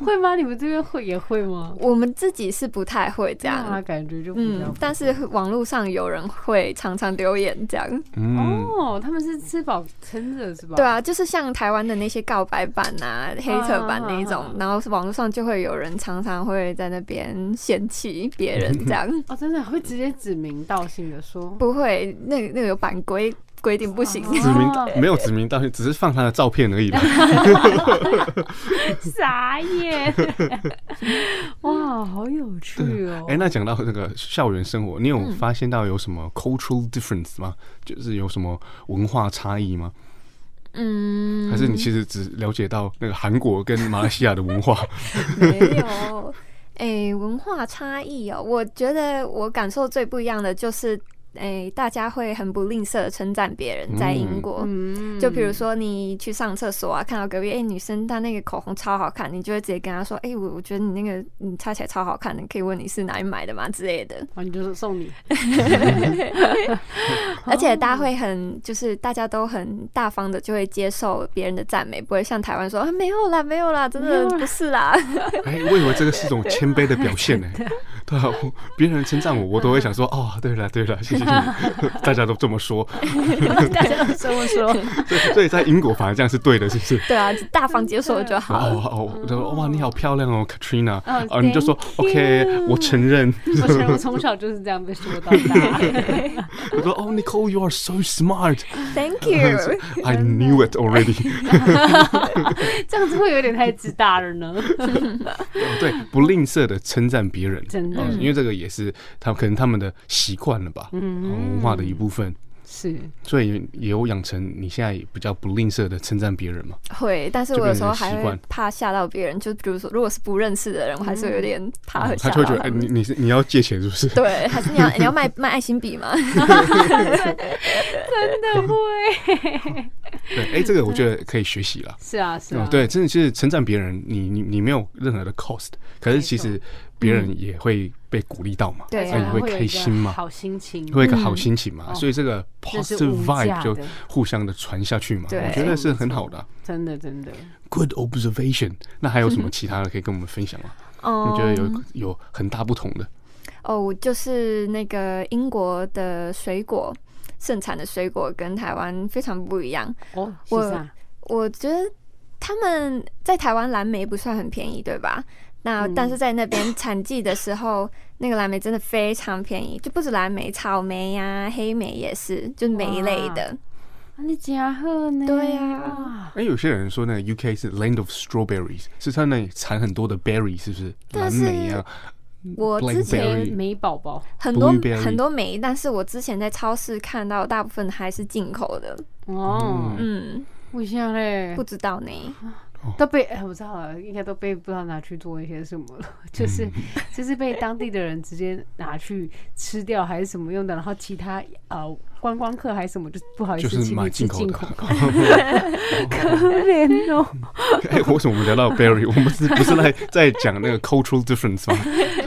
S2: 会 吗？你们这边会也会吗？
S4: 我们自己是不太会这样，
S2: 感觉就嗯，
S4: 但是网络上有人会常常留言这样，
S1: 嗯。
S2: 哦，他们是吃饱撑着是吧？
S4: 对啊，就是像台湾的那些告白版啊、黑特版那种，然后网络上就会有人常常会在那边嫌弃别人这样。
S2: 哦，真的会直接指名道姓的说？
S4: 不会，那那个有版规规定不行。
S1: 指名没有指名道姓，只是放他的照片而已啦。
S2: 傻眼！哇，好有趣哦！
S1: 哎、欸，那讲到这个校园生活，你有发现到有什么 cultural difference 吗？就是有什么文化差异吗？
S4: 嗯，
S1: 还是你其实只了解到那个韩国跟马来西亚的文化？
S4: 没有，哎、欸，文化差异哦，我觉得我感受最不一样的就是。哎，大家会很不吝啬的称赞别人，在英国，
S2: 嗯、
S4: 就比如说你去上厕所啊，看到隔壁哎女生她那个口红超好看，你就会直接跟她说，哎我我觉得你那个你擦起来超好看的，可以问你是哪里买的吗之类的，
S2: 啊你就是送你，
S4: 而且大家会很就是大家都很大方的就会接受别人的赞美，不会像台湾说啊没有啦没有啦，真的不是啦，
S1: 哎我以为这个是一种谦卑的表现呢，对。啊，别人称赞我我都会想说哦对了对了谢谢。大家都这么说，
S2: 大家都这么说，
S1: 所以在英国反而这样是对的，是不是？
S4: 对啊，大方接受就好。
S1: 哦哦，我说哇，你好漂亮哦，Katrina。
S2: 哦，
S1: 哦，你就说 OK，我承认。
S2: 我承认，我从小就是这样被说到大。
S1: 我说哦，Nicole，you are so smart。
S4: Thank you。
S1: I knew it already。
S2: 这样子会有点太自大了呢。
S1: 对，不吝啬的称赞别人，
S2: 真的，
S1: 因为这个也是他们可能他们的习惯了吧，嗯，文化的一部分。
S2: 是，
S1: 所以也有养成你现在比较不吝啬的称赞别人嘛？
S4: 会，但是我有时候还会怕吓到别人。就比如说，如果是不认识的人，我还是有点怕吓到他。
S1: 他就会觉得，哎，你你是你要借钱是不是？
S4: 对，还是你要你要卖 卖爱心笔吗？
S2: 真的会。
S1: 对，哎，这个我觉得可以学习了。
S2: 是啊，是啊。
S1: 对，真的是称赞别人，你你你没有任何的 cost，可是其实别人也会被鼓励到嘛，
S4: 对，
S1: 所以你会开心嘛，
S2: 好心情，
S1: 会有一个好心情嘛，所以这个 positive vibe 就互相的传下去嘛，我觉得是很好的。
S2: 真的，真的。
S1: Good observation。那还有什么 其他的可以跟我们分享吗？
S4: 哦，
S1: 你觉得有有很大不同的？
S4: 哦，就是那个英国的水果。盛产的水果跟台湾非常不一样。
S2: 哦，
S4: 我我觉得他们在台湾蓝莓不算很便宜，对吧？那但是在那边产季的时候，那个蓝莓真的非常便宜，就不止蓝莓，草莓呀、黑莓也是，就莓类的。
S2: 你家喝呢？
S4: 对呀。
S1: 哎，有些人说那个 UK 是 Land of Strawberries，是它那里产很多的 berry，是不是？蓝莓啊。
S4: 我之前
S2: 莓宝宝
S4: 很多很多莓，但是我之前在超市看到大部分还是进口的
S2: 哦，
S4: 嗯，
S2: 为啥嘞？
S4: 不知道呢，
S2: 都被哎，我知道了，应该都被不知道拿去做一些什么了，就是就是被当地的人直接拿去吃掉还是什么用的，然后其他呃。观光客还是什么，就不好意思，
S1: 就是买进口的，
S2: 可怜哦。
S1: 哎，为什么我们聊到 berry？我们是不是在 在讲那个 cultural difference 吗？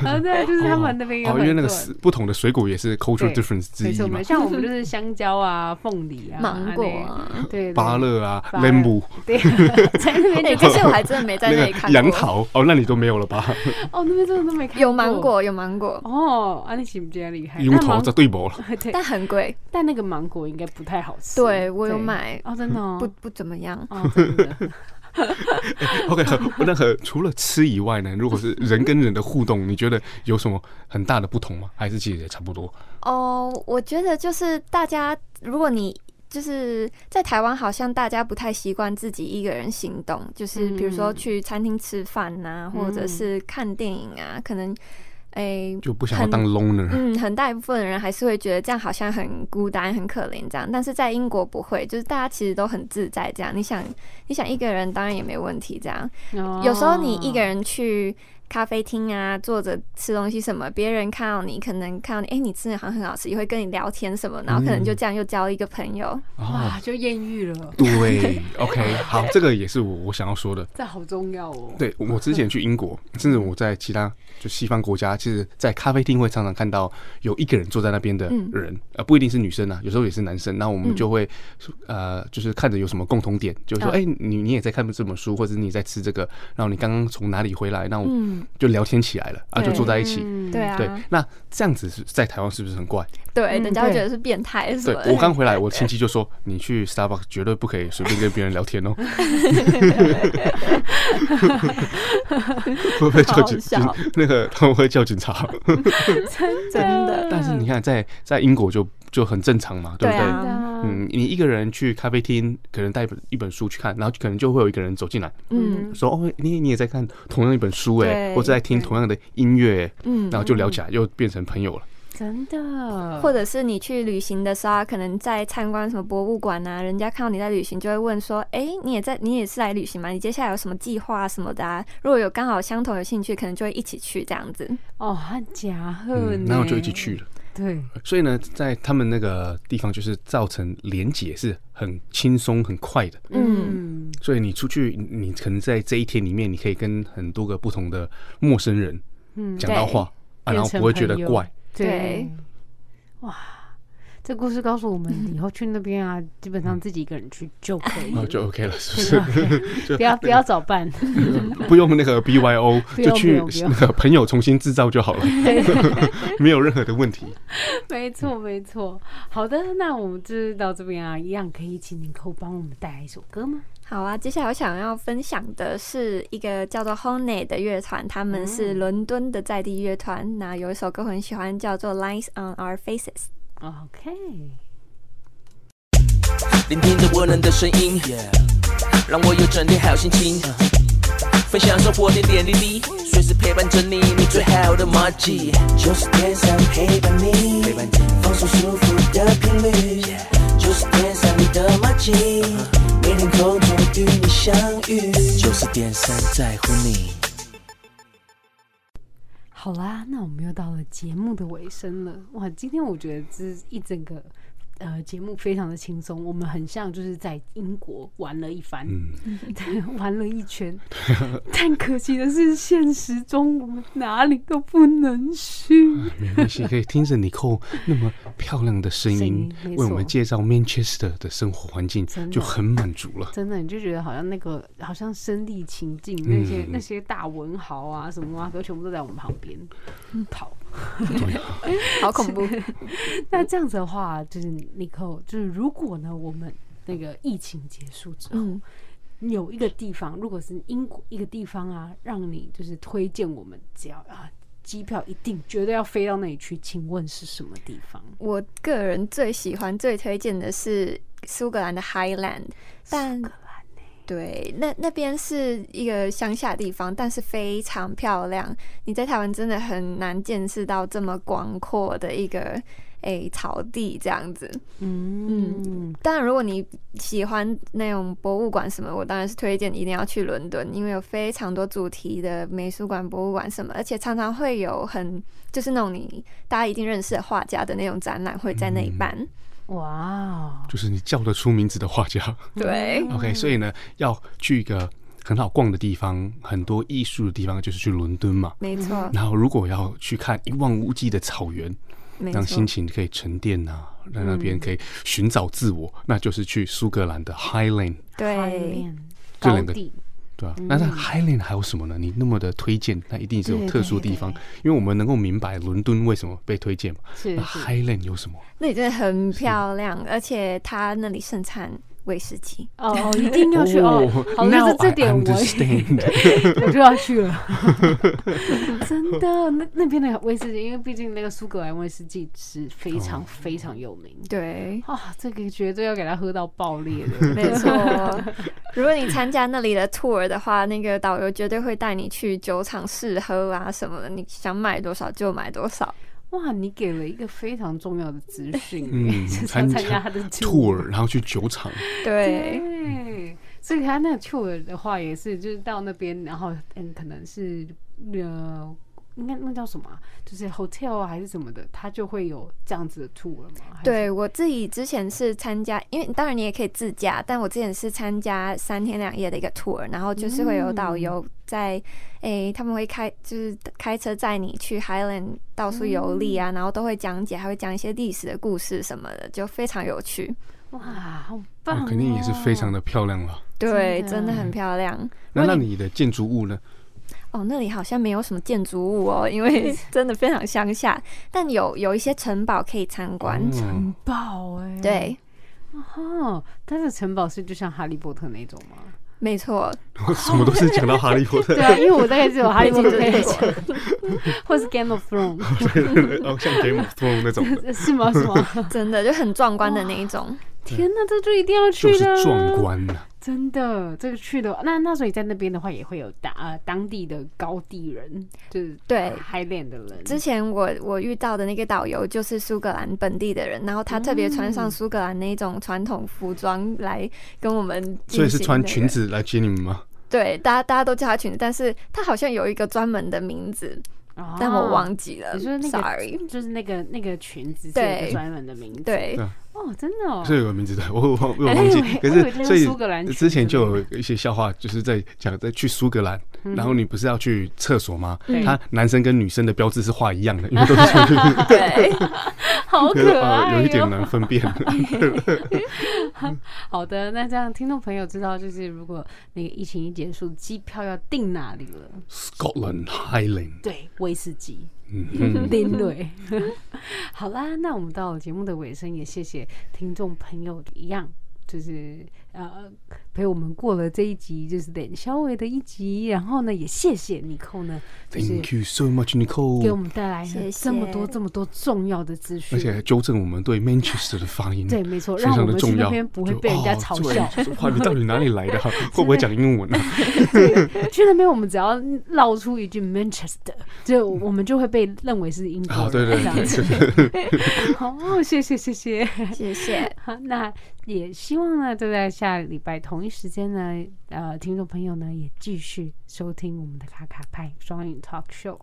S2: 啊，对，就是他们那边有。
S1: 哦，因为那个不同的水果也是 cultural difference 之一嘛。
S2: 像我们就是香蕉啊、凤梨啊、
S4: 芒果啊，
S2: 对，
S1: 芭乐啊、莲雾。
S2: 对，在那边，
S4: 这些我还真的没在那里看过。
S1: 杨桃哦，那你都没有了吧？
S2: 哦，那边真的都没看。
S4: 有芒果，有芒果。
S2: 哦，啊，你岂不觉得厉害？
S1: 樱桃在对薄了，
S4: 但很贵，
S2: 但。那个芒果应该不太好吃。
S4: 对，我有买
S2: 哦，真的
S4: 不不怎么样。
S2: 哦，真的。
S1: OK，那和除了吃以外呢？如果是人跟人的互动，你觉得有什么很大的不同吗？还是其实也差不多？
S4: 哦，我觉得就是大家，如果你就是在台湾，好像大家不太习惯自己一个人行动，就是比如说去餐厅吃饭呐，或者是看电影啊，可能。哎，欸、
S1: 就不想要当 loner。
S4: 嗯，很大一部分人还是会觉得这样好像很孤单、很可怜这样。但是在英国不会，就是大家其实都很自在这样。你想，你想一个人当然也没问题这样。哦、有时候你一个人去。咖啡厅啊，坐着吃东西什么，别人看到你，可能看到你，哎、欸，你吃的好像很好吃，也会跟你聊天什么，然后可能就这样又交一个朋友，
S2: 嗯、哇，就艳遇了。
S1: 对，OK，好，这个也是我我想要说的。
S2: 这好重要哦。
S1: 对，我之前去英国，甚至我在其他就西方国家，其实，在咖啡厅会常常看到有一个人坐在那边的人，嗯、呃，不一定是女生啊，有时候也是男生。那我们就会，嗯、呃，就是看着有什么共同点，就是说，哎、嗯欸，你你也在看这本书，或者你在吃这个，然后你刚刚从哪里回来，那我。嗯就聊天起来了啊，就坐在一起。
S4: 对啊，
S1: 对，那这样子是在台湾是不是很怪？
S4: 对，人家会觉得是变态。
S1: 对，我刚回来，我亲戚就说：“你去 Starbucks 绝对不可以随便跟别人聊天哦。” 会不会叫警？那个 他们会叫警察。
S4: 真的。
S1: 但是你看，在在英国就就很正常嘛，对不
S2: 对？
S1: 嗯，你一个人去咖啡厅，可能带一本一本书去看，然后可能就会有一个人走进来，
S4: 嗯
S1: 说：“哦，你你也在看同样一本书哎，
S4: 对
S1: 或者在听同样的音乐，
S4: 嗯
S1: 然后就聊起来，又变成朋友了。
S2: 真的，
S4: 或者是你去旅行的时候啊，可能在参观什么博物馆啊，人家看到你在旅行，就会问说：“哎、你也在，你也是来旅行吗？你接下来有什么计划啊什么的啊？”如果有刚好相同有兴趣，可能就会一起去这样子。
S2: 哦，很假贺
S1: 嗯，
S2: 呢，
S1: 然后就一起去了。
S2: 对，
S1: 所以呢，在他们那个地方，就是造成连结是很轻松很快的。
S2: 嗯，
S1: 所以你出去，你可能在这一天里面，你可以跟很多个不同的陌生人
S2: 嗯
S1: 讲到话啊，然后不会觉得怪。
S2: 对，哇，这故事告诉我们，以后去那边啊，基本上自己一个人去就可以
S1: 就 OK 了，是不是？
S2: 不要不要找伴，
S1: 不用那个 BYO，就去那个朋友重新制造就好了，没有任何的问题。
S2: 没错没错。好的，那我们就是到这边啊，一样可以请 Nicole 帮我们带来一首歌吗？
S4: 好啊，接下来我想要分享的是一个叫做 Honey 的乐团，他们是伦敦的在地乐团。那有一首歌我很喜欢，叫做 Lines on Our Faces。
S2: OK，
S3: 聆听着温暖的声音，让我有整天好心情。分享生活点点滴滴，随时陪伴着你，你最好的马吉。九十点三陪伴你，放松舒服的频率。九十点三你的马吉，每天空中与你相遇。就是电三在乎你。
S2: 好啦，那我们又到了节目的尾声了。哇，今天我觉得这一整个呃节目非常的轻松，我们很像就是在英国玩了一番，
S1: 嗯，
S2: 对，玩了一圈。但可惜的是，现实中我们哪里都不能去。
S1: 没关系，可以听着 Nicole 那么漂亮的声音为我们介绍 Manchester 的生活环境，就很满足了。
S2: 真的，你就觉得好像那个，好像身历其境，那些、
S1: 嗯
S2: 那些大文豪啊什么啊，都全部都在我们旁边跑。
S4: 好 恐怖！
S2: 那这样子的话，就是 Nicole，就是如果呢，我们那个疫情结束之后，
S4: 嗯
S2: 有一个地方，如果是英国一个地方啊，让你就是推荐我们，只要啊机票一定绝对要飞到那里去，请问是什么地方？
S4: 我个人最喜欢、最推荐的是苏格兰的 Highland，但对，那那边是一个乡下地方，但是非常漂亮。你在台湾真的很难见识到这么广阔的一个诶、欸、草地这样子。
S2: 嗯
S4: 当然，如果你喜欢那种博物馆什么，我当然是推荐一定要去伦敦，因为有非常多主题的美术馆、博物馆什么，而且常常会有很就是那种你大家一定认识的画家的那种展览会在那里办。
S2: 哇哦，
S1: 就是你叫得出名字的画家。
S4: 对
S1: ，OK，所以呢，要去一个很好逛的地方，很多艺术的地方，就是去伦敦嘛。
S4: 没错，
S1: 然后，如果要去看一望无际的草原，让心，情可以沉淀啊，让那边可以寻找自我，那就是去苏格兰的 Highland，
S4: 对
S2: ，Highland。
S1: 这两
S2: 个地，
S1: 对啊、那在 Highland 还有什么呢？你那么的推荐，那一定是有特殊地方，因为我们能够明白伦敦为什么被推荐嘛。
S2: 是
S1: Highland 有什么？
S4: 那里真的很漂亮，而且它那里盛产威士忌。
S2: 哦哦，一定要去哦。好，那
S1: now
S2: 这
S1: 这
S2: 点我我 就要去了，真的。那那边的威士忌，因为毕竟那个苏格兰威士忌是非常非常有名。
S4: 对，
S2: 啊，这个绝对要给他喝到爆裂的。
S4: 没错。如果你参加那里的 tour 的话，那个导游绝对会带你去酒厂试喝啊什么的，你想买多少就买多少。
S2: 哇，你给了一个非常重要的资 讯，
S1: 嗯，
S2: 参加他的
S1: tour，然后去酒厂，
S4: 对，
S2: 对，所以他那个 tour 的话也是，就是到那边，然后嗯，可能是呃，应该那叫什么啊、就是 hotel 啊还是什么的，它就会有这样子的 tour 了吗？
S4: 对我自己之前是参加，因为当然你也可以自驾，但我之前是参加三天两夜的一个 tour，然后就是会有导游在，诶、欸，他们会开就是开车载你去 Highland 到处游历啊，然后都会讲解，还会讲一些历史的故事什么的，就非常有趣。
S2: 哇，好棒、
S1: 肯定也是非常的漂亮了。
S4: 对，
S2: 真的
S4: 真的很漂亮。
S1: 那那你的建筑物呢？
S4: 哦，那里好像没有什么建筑物哦，因为 真的非常乡下，但有有一些城堡可以参观。
S1: 哦
S2: 城堡哎、
S4: 对，
S2: 哦，但是城堡是就像哈利波特那种吗？
S4: 没错，我
S1: 什么都是讲到哈利波特。
S2: 对啊，因为我大概只有哈利波特可以讲，或是 Game of Thrones，
S1: 哦，像 Game of Thrones 那种，
S2: 是吗？是吗？
S4: 真的就很壮观的那一种。
S2: 天哪，这就一定要去的，
S1: 就是壮观啊！
S2: 真的，这个去的那那所以在那边的话，也会有当呃当地的高地人，就是
S4: 对。
S2: Highland 的人。
S4: 之前我我遇到的那个导游就是苏格兰本地的人，然后他特别穿上苏格兰那种传统服装来跟我们、那个，
S1: 所以是穿裙子来接你们吗？
S4: 对，大家大家都叫他裙子，但是他好像有一个专门的名字。但我忘记了，
S2: 你说那个
S4: ，sorry，
S2: 就是那个那个裙子是有个专门的名字，
S4: 对，
S2: 哦，真的哦，
S1: 是有个名字的，我 我我忘记，可是所以之前就有一些笑话，就是在讲在去苏格兰，然后你不是要去厕所吗？他男生跟女生的标志是画一样的，因为都是
S4: 对，
S2: 好可爱，
S1: 有一点难分辨。
S2: 好的，那这样听众朋友知道，就是如果那个疫情一结束，机票要订哪里了
S1: ？Scotland Highland，
S2: 对。威士忌，嗯，对，好啦，那我们到节目的尾声，也谢谢听众朋友一样，就是呃。陪我们过了这一集，就是冷小伟的一集。然后呢，也谢谢尼寇呢
S1: ，Thank you so much, Nicole，
S2: 给我们带来这么多这么多重要的资讯，
S1: 而且还纠正我们对 Manchester 的发音。
S2: 对，没错，让我们去那边不会被人家嘲笑。
S1: 哇，你到底哪里来的？会不会讲英文 呢？
S2: 去那边我们只要唠出一句 Manchester，就我们就会被认为是英国人。
S1: 对对对，
S2: 好，谢谢谢谢
S4: 谢谢。
S2: 好，那也希望呢，就在下礼拜同一。时间呢，呃，听众朋友呢也继续收听我们的卡卡派双语 talk show。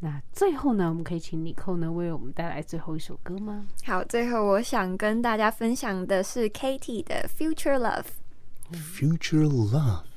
S2: 那最后呢，我们可以请尼寇呢为我们带来最后一首歌吗？
S4: 好，最后我想跟大家分享的是 Katy 的 Future Love。
S1: Future Love。